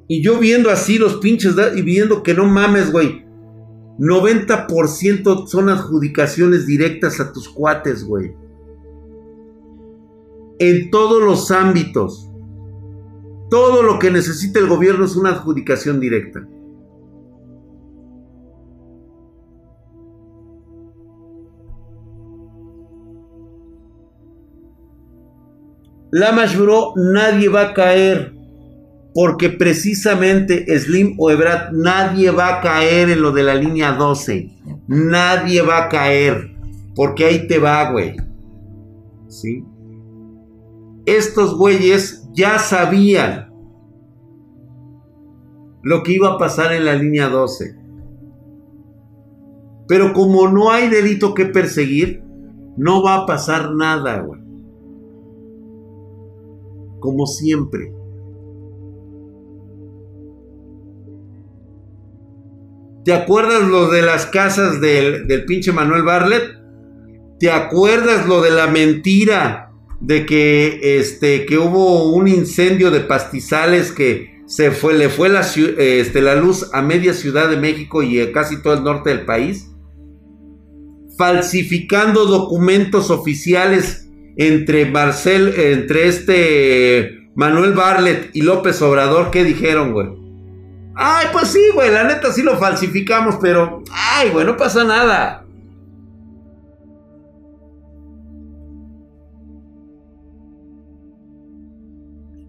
Speaker 1: Y yo viendo así los pinches y viendo que no mames, güey. 90% son adjudicaciones directas a tus cuates, güey en todos los ámbitos. Todo lo que necesita el gobierno es una adjudicación directa. La Bro, nadie va a caer. Porque precisamente Slim o Ebrat, nadie va a caer en lo de la línea 12. Nadie va a caer. Porque ahí te va, güey. ¿Sí? estos güeyes ya sabían lo que iba a pasar en la línea 12. Pero como no hay delito que perseguir, no va a pasar nada, güey. Como siempre. ¿Te acuerdas lo de las casas del, del pinche Manuel Barlet? ¿Te acuerdas lo de la mentira de que, este, que hubo un incendio de pastizales que se fue, le fue la, este, la luz a media Ciudad de México y a casi todo el norte del país, falsificando documentos oficiales entre Marcel, entre este Manuel Barlet y López Obrador, ¿qué dijeron, güey? Ay, pues sí, güey, la neta sí lo falsificamos, pero, ay, güey, no pasa nada.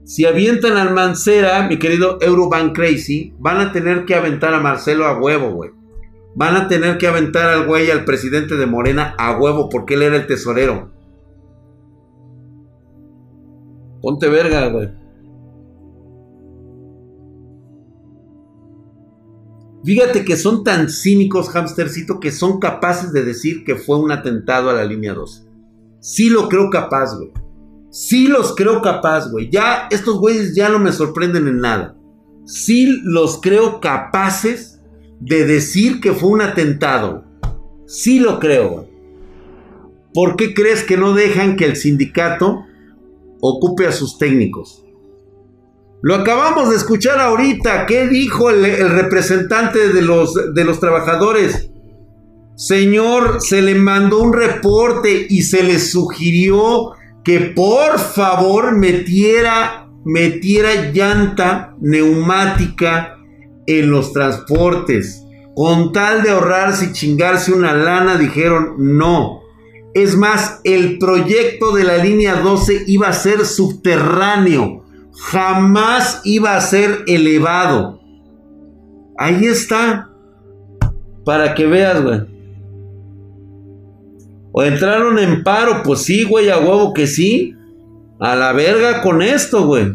Speaker 1: Si avientan al Mancera, mi querido Eurobank Crazy, van a tener que aventar a Marcelo a huevo, güey. Van a tener que aventar al güey, al presidente de Morena, a huevo, porque él era el tesorero. Ponte verga, güey. Fíjate que son tan cínicos, hamstercito, que son capaces de decir que fue un atentado a la línea 2. Sí lo creo capaz, güey. Sí los creo capaz, güey. Ya estos güeyes ya no me sorprenden en nada. Sí los creo capaces de decir que fue un atentado. Sí lo creo. Güey. ¿Por qué crees que no dejan que el sindicato ocupe a sus técnicos? Lo acabamos de escuchar ahorita. ¿Qué dijo el, representante de los, de los trabajadores? Señor, se le mandó un reporte y se le sugirió que por favor metiera, metiera llanta neumática en los transportes. Con tal de ahorrarse y chingarse una lana, dijeron no. Es más, el proyecto de la línea 12 iba a ser subterráneo. Jamás iba a ser elevado. Ahí está. Para que veas, güey. ¿O entraron en paro? Pues sí, güey, a huevo que sí. A la verga con esto, güey.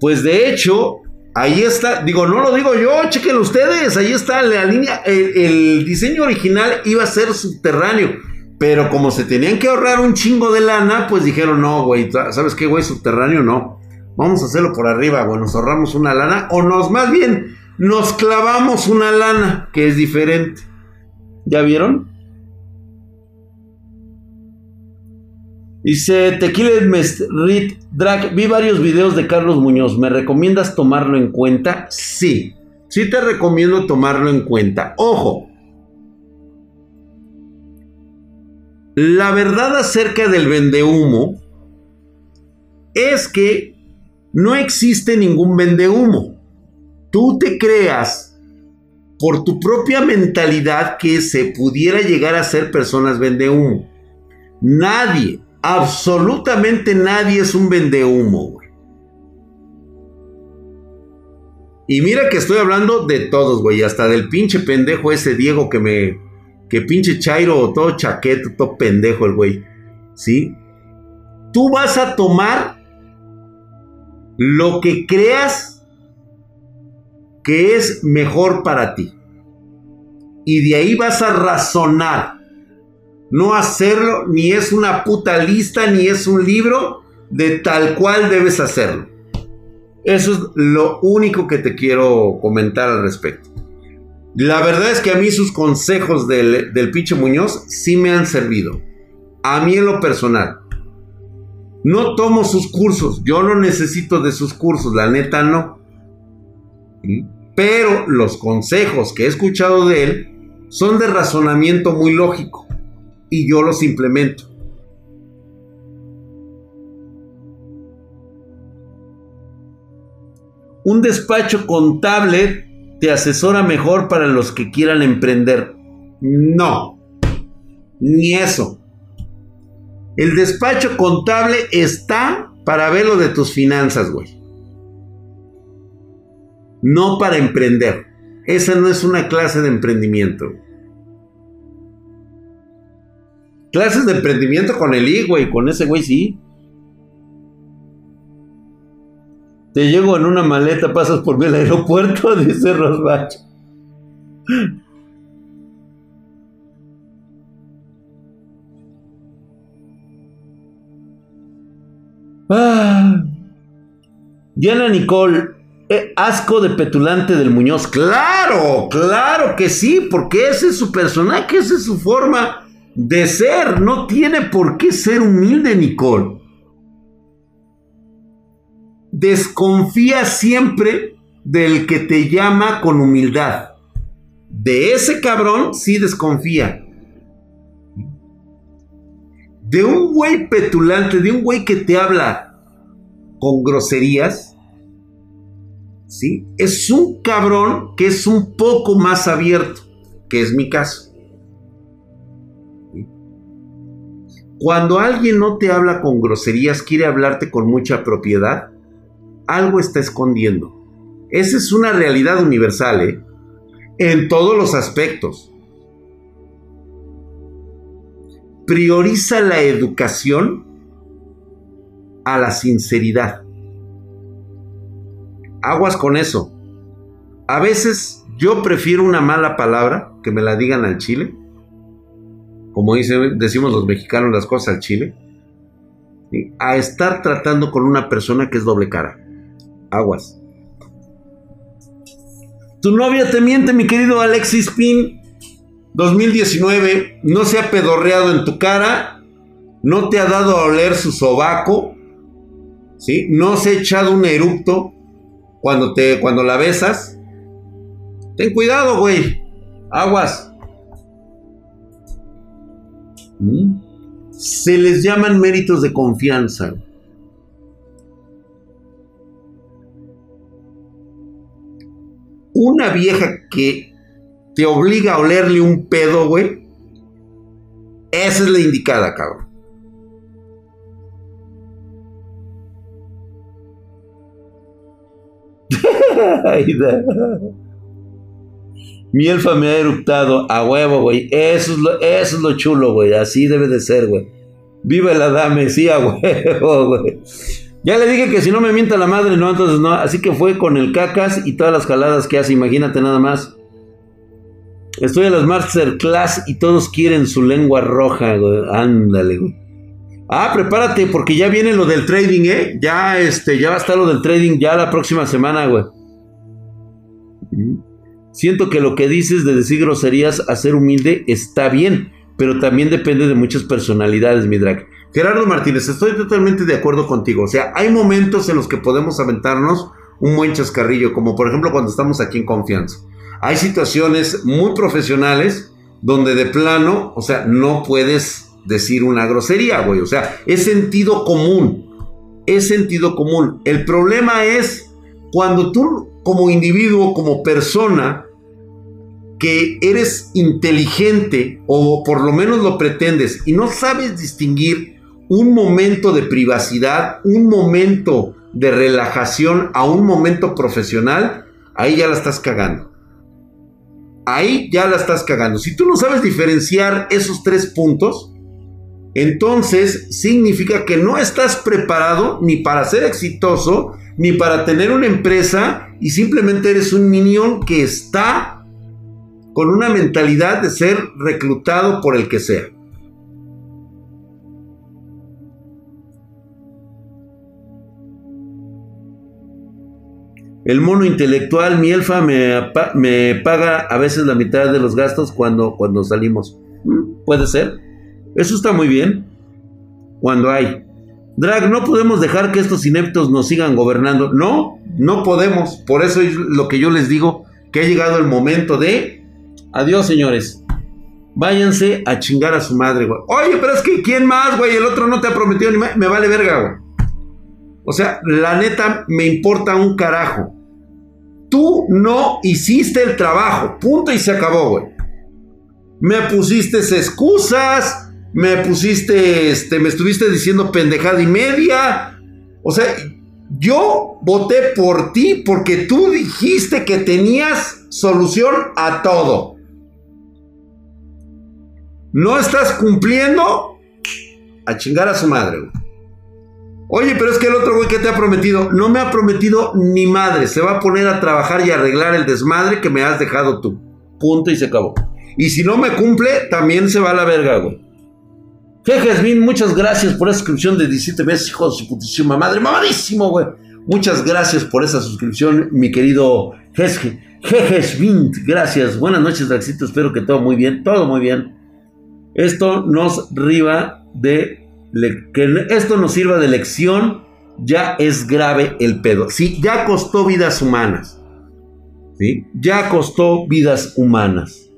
Speaker 1: Pues de hecho, ahí está, digo, no lo digo yo, chequen ustedes, ahí está la línea, el, el, diseño original iba a ser subterráneo. Pero como se tenían que ahorrar un chingo de lana, pues dijeron, no, güey, ¿sabes qué, güey? Subterráneo no. Vamos a hacerlo por arriba, güey. Nos ahorramos una lana. O nos, más bien, nos clavamos una lana, que es diferente. ¿Ya vieron? Dice Tequila Rit Drag, vi varios videos de Carlos Muñoz. ¿Me recomiendas tomarlo en cuenta? Sí, sí te recomiendo tomarlo en cuenta. Ojo, la verdad acerca del vendehumo es que no existe ningún vendehumo. Tú te creas por tu propia mentalidad que se pudiera llegar a ser personas vendehumo. Nadie, Absolutamente nadie es un vendehumo, güey. Y mira que estoy hablando de todos, güey. Hasta del pinche pendejo ese Diego que me. Que pinche Chairo, todo chaqueto, todo pendejo el güey. ¿Sí? Tú vas a tomar lo que creas que es mejor para ti. Y de ahí vas a razonar no hacerlo ni es una puta lista ni es un libro de tal cual debes hacerlo. Eso es lo único que te quiero comentar al respecto. La verdad es que a mí sus consejos del, del Muñoz sí me han servido. A mí en lo personal. No tomo sus cursos. Yo no necesito de sus cursos. La neta no. Pero los consejos que he escuchado de él son de razonamiento muy lógico y yo los implemento. Un despacho contable te asesora mejor para los que quieran emprender. No, ni eso. El despacho contable está para ver lo de tus finanzas, güey. No para emprender. Esa no es una clase de emprendimiento. Clases de emprendimiento con el I, güey. Con ese güey sí. Te llego en una maleta, pasas por el aeropuerto, dice Rosbacho. Ah. Diana Nicole, eh, asco de petulante del Muñoz. Claro, claro que sí, porque ese es su personaje, esa es su forma de ser. No tiene por qué ser humilde, Nicole. Desconfía siempre del que te llama con humildad. De ese cabrón sí desconfía. De un güey petulante, de un güey que te habla con groserías, ¿sí? Es un cabrón que es un poco más abierto, que es mi caso. Cuando alguien no te habla con groserías, quiere hablarte con mucha propiedad, algo está escondiendo. Esa es una realidad universal, ¿eh? En todos los aspectos. Prioriza la educación a la sinceridad. Aguas con eso. A veces yo prefiero una mala palabra que me la digan al chile como dice, decimos los mexicanos las cosas al chile, a estar tratando con una persona que es doble cara. Aguas. Tu novia te miente, mi querido Alexis Pin. 2019, no se ha pedorreado en tu cara, no te ha dado a oler su sobaco, ¿sí? No se ha echado un eructo cuando, te, cuando la besas. Ten cuidado, güey. Aguas. Se les llaman méritos de confianza. Una vieja que te obliga a olerle un pedo, güey. Esa es la indicada, cabrón. Mi elfa me ha eruptado a huevo, güey. Eso es lo, eso es lo chulo, güey. Así debe de ser, güey. Viva la dame, sí, a huevo, güey. Ya le dije que si no me mienta la madre, no, entonces no. Así que fue con el cacas y todas las jaladas que hace, imagínate nada más. Estoy en las masterclass y todos quieren su lengua roja, güey. Ándale, güey. Ah, prepárate, porque ya viene lo del trading, ¿eh? Ya, este, ya va a estar lo del trading ya la próxima semana, güey. Siento que lo que dices de decir groserías a ser humilde está bien, pero también depende de muchas personalidades, mi drag. Gerardo Martínez, estoy totalmente de acuerdo contigo. O sea, hay momentos en los que podemos aventarnos un buen chascarrillo, como por ejemplo cuando estamos aquí en confianza. Hay situaciones muy profesionales donde de plano, o sea, no puedes decir una grosería, güey. O sea, es sentido común. Es sentido común. El problema es cuando tú como individuo, como persona, que eres inteligente o por lo menos lo pretendes y no sabes distinguir un momento de privacidad, un momento de relajación a un momento profesional, ahí ya la estás cagando. Ahí ya la estás cagando. Si tú no sabes diferenciar esos tres puntos, entonces significa que no estás preparado ni para ser exitoso, ni para tener una empresa, y simplemente eres un minion que está con una mentalidad de ser reclutado por el que sea. El mono intelectual, mi elfa, me, me, paga a veces la mitad de los gastos cuando, cuando salimos. Mm, puede ser. Eso está muy bien. Cuando hay. Drag, no podemos dejar que estos ineptos nos sigan gobernando. No, no podemos. Por eso es lo que yo les digo, que ha llegado el momento de... Adiós, señores. Váyanse a chingar a su madre, güey. Oye, pero es que ¿quién más, güey? El otro no te ha prometido ni me, me vale verga, güey. O sea, la neta me importa un carajo. Tú no hiciste el trabajo. Punto y se acabó, güey. Me pusiste excusas. Me pusiste, este, me estuviste diciendo pendejada y media. O sea, yo voté por ti porque tú dijiste que tenías solución a todo. No estás cumpliendo a chingar a su madre, güey. Oye, pero es que el otro güey que te ha prometido, no me ha prometido ni madre. Se va a poner a trabajar y arreglar el desmadre que me has dejado tú. Punto y se acabó. Y si no me cumple, también se va a la verga, güey. Jejesmin, muchas gracias por esa suscripción de 17 meses, hijo de su putísima madre. Mamadísimo, güey. Muchas gracias por esa suscripción, mi querido Jejesmin. Gracias. Buenas noches, Daxito. Espero que todo muy bien. Todo muy bien. Esto nos riva de que esto nos sirva de lección, ya es grave el pedo. Sí, ya costó vidas humanas. ¿Sí? Ya costó vidas humanas.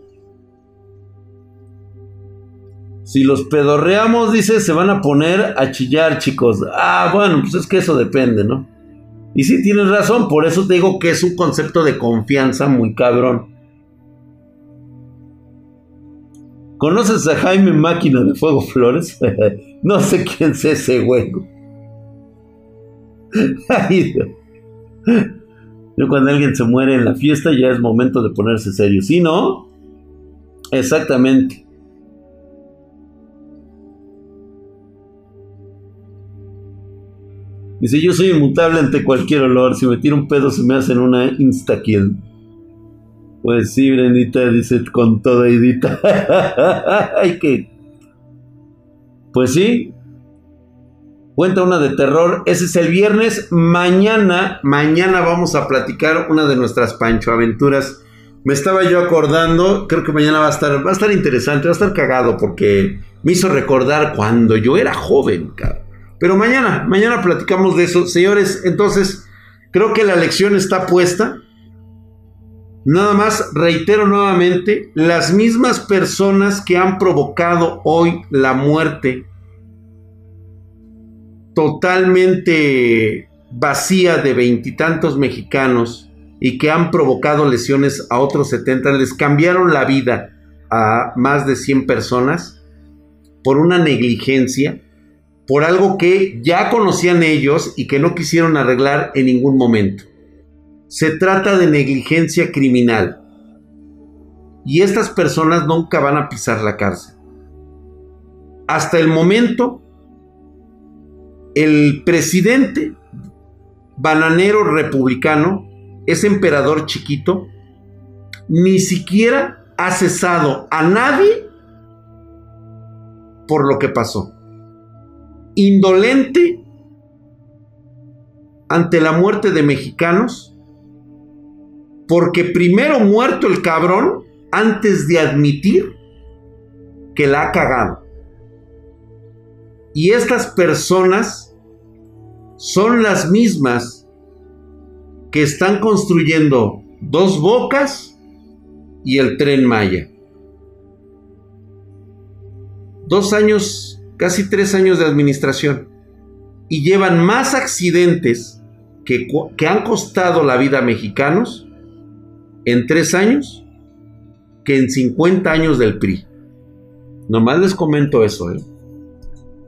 Speaker 1: Si los pedorreamos, dice, se van a poner a chillar, chicos. Ah, bueno, pues es que eso depende, ¿no? Y sí, tienes razón, por eso te digo que es un concepto de confianza muy cabrón. ¿Conoces a Jaime Máquina de Fuego Flores? no sé quién es ese güey. Yo cuando alguien se muere en la fiesta ya es momento de ponerse serio. ¿Sí, no? Exactamente. Dice, yo soy inmutable ante cualquier olor. Si me tiro un pedo se me hacen una insta-kill. Pues sí, Brendita, dice con toda idita. Ay. Pues sí. Cuenta una de terror. Ese es el viernes. Mañana, mañana vamos a platicar una de nuestras Pancho Aventuras. Me estaba yo acordando, creo que mañana va a estar, va a estar interesante, va a estar cagado porque me hizo recordar cuando yo era joven, Pero mañana, mañana platicamos de eso. Señores, entonces, creo que la lección está puesta. Nada más reitero nuevamente, las mismas personas que han provocado hoy la muerte totalmente vacía de veintitantos mexicanos y que han provocado lesiones a otros 70, les cambiaron la vida a más de 100 personas por una negligencia, por algo que ya conocían ellos y que no quisieron arreglar en ningún momento. Se trata de negligencia criminal. Y estas personas nunca van a pisar la cárcel. Hasta el momento, el presidente bananero republicano, ese emperador chiquito, ni siquiera ha cesado a nadie por lo que pasó. Indolente ante la muerte de mexicanos, porque primero muerto el cabrón antes de admitir que la ha cagado. Y estas personas son las mismas que están construyendo dos bocas y el tren Maya. Dos años, casi tres años de administración. Y llevan más accidentes que, que han costado la vida a mexicanos en tres años que en 50 años del PRI. Nomás les comento eso, ¿eh?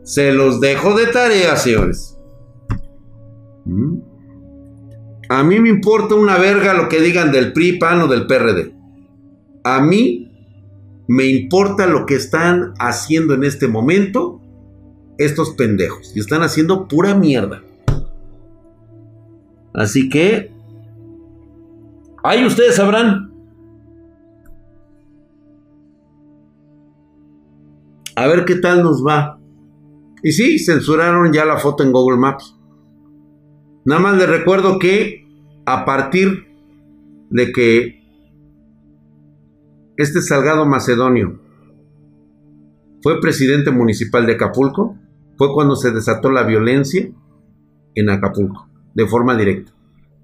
Speaker 1: Se los dejo de tarea, señores. ¿Mm? A mí me importa una verga lo que digan del PRI, PAN o del PRD. A mí me importa lo que están haciendo en este momento estos pendejos. Y están haciendo pura mierda. Así que... Ahí ustedes sabrán. A ver qué tal nos va. Y sí, censuraron ya la foto en Google Maps. Nada más les recuerdo que a partir de que este Salgado Macedonio fue presidente municipal de Acapulco, fue cuando se desató la violencia en Acapulco, de forma directa.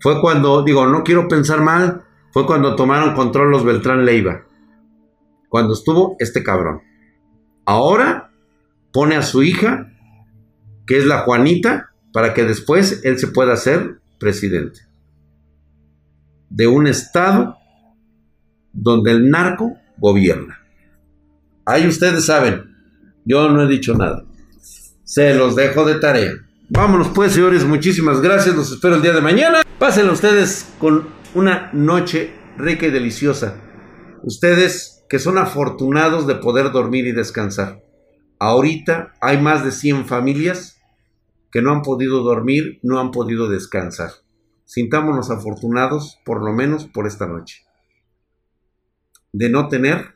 Speaker 1: Fue cuando, digo, no quiero pensar mal, fue cuando tomaron control los Beltrán Leiva, cuando estuvo este cabrón. Ahora pone a su hija, que es la Juanita, para que después él se pueda hacer presidente de un estado donde el narco gobierna. Ahí ustedes saben, yo no he dicho nada. Se los dejo de tarea. Vámonos pues, señores, muchísimas gracias. Los espero el día de mañana. Pásenlo ustedes con una noche rica y deliciosa. Ustedes que son afortunados de poder dormir y descansar. Ahorita hay más de 100 familias que no han podido dormir, no han podido descansar. Sintámonos afortunados, por lo menos por esta noche, de no tener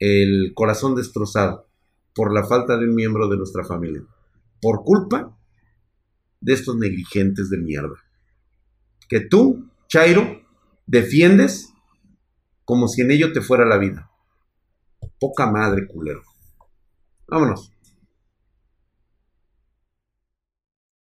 Speaker 1: el corazón destrozado por la falta de un miembro de nuestra familia, por culpa de estos negligentes de mierda. Que tú, Chairo, defiendes como si en ello te fuera la vida. Poca madre, culero. Vámonos.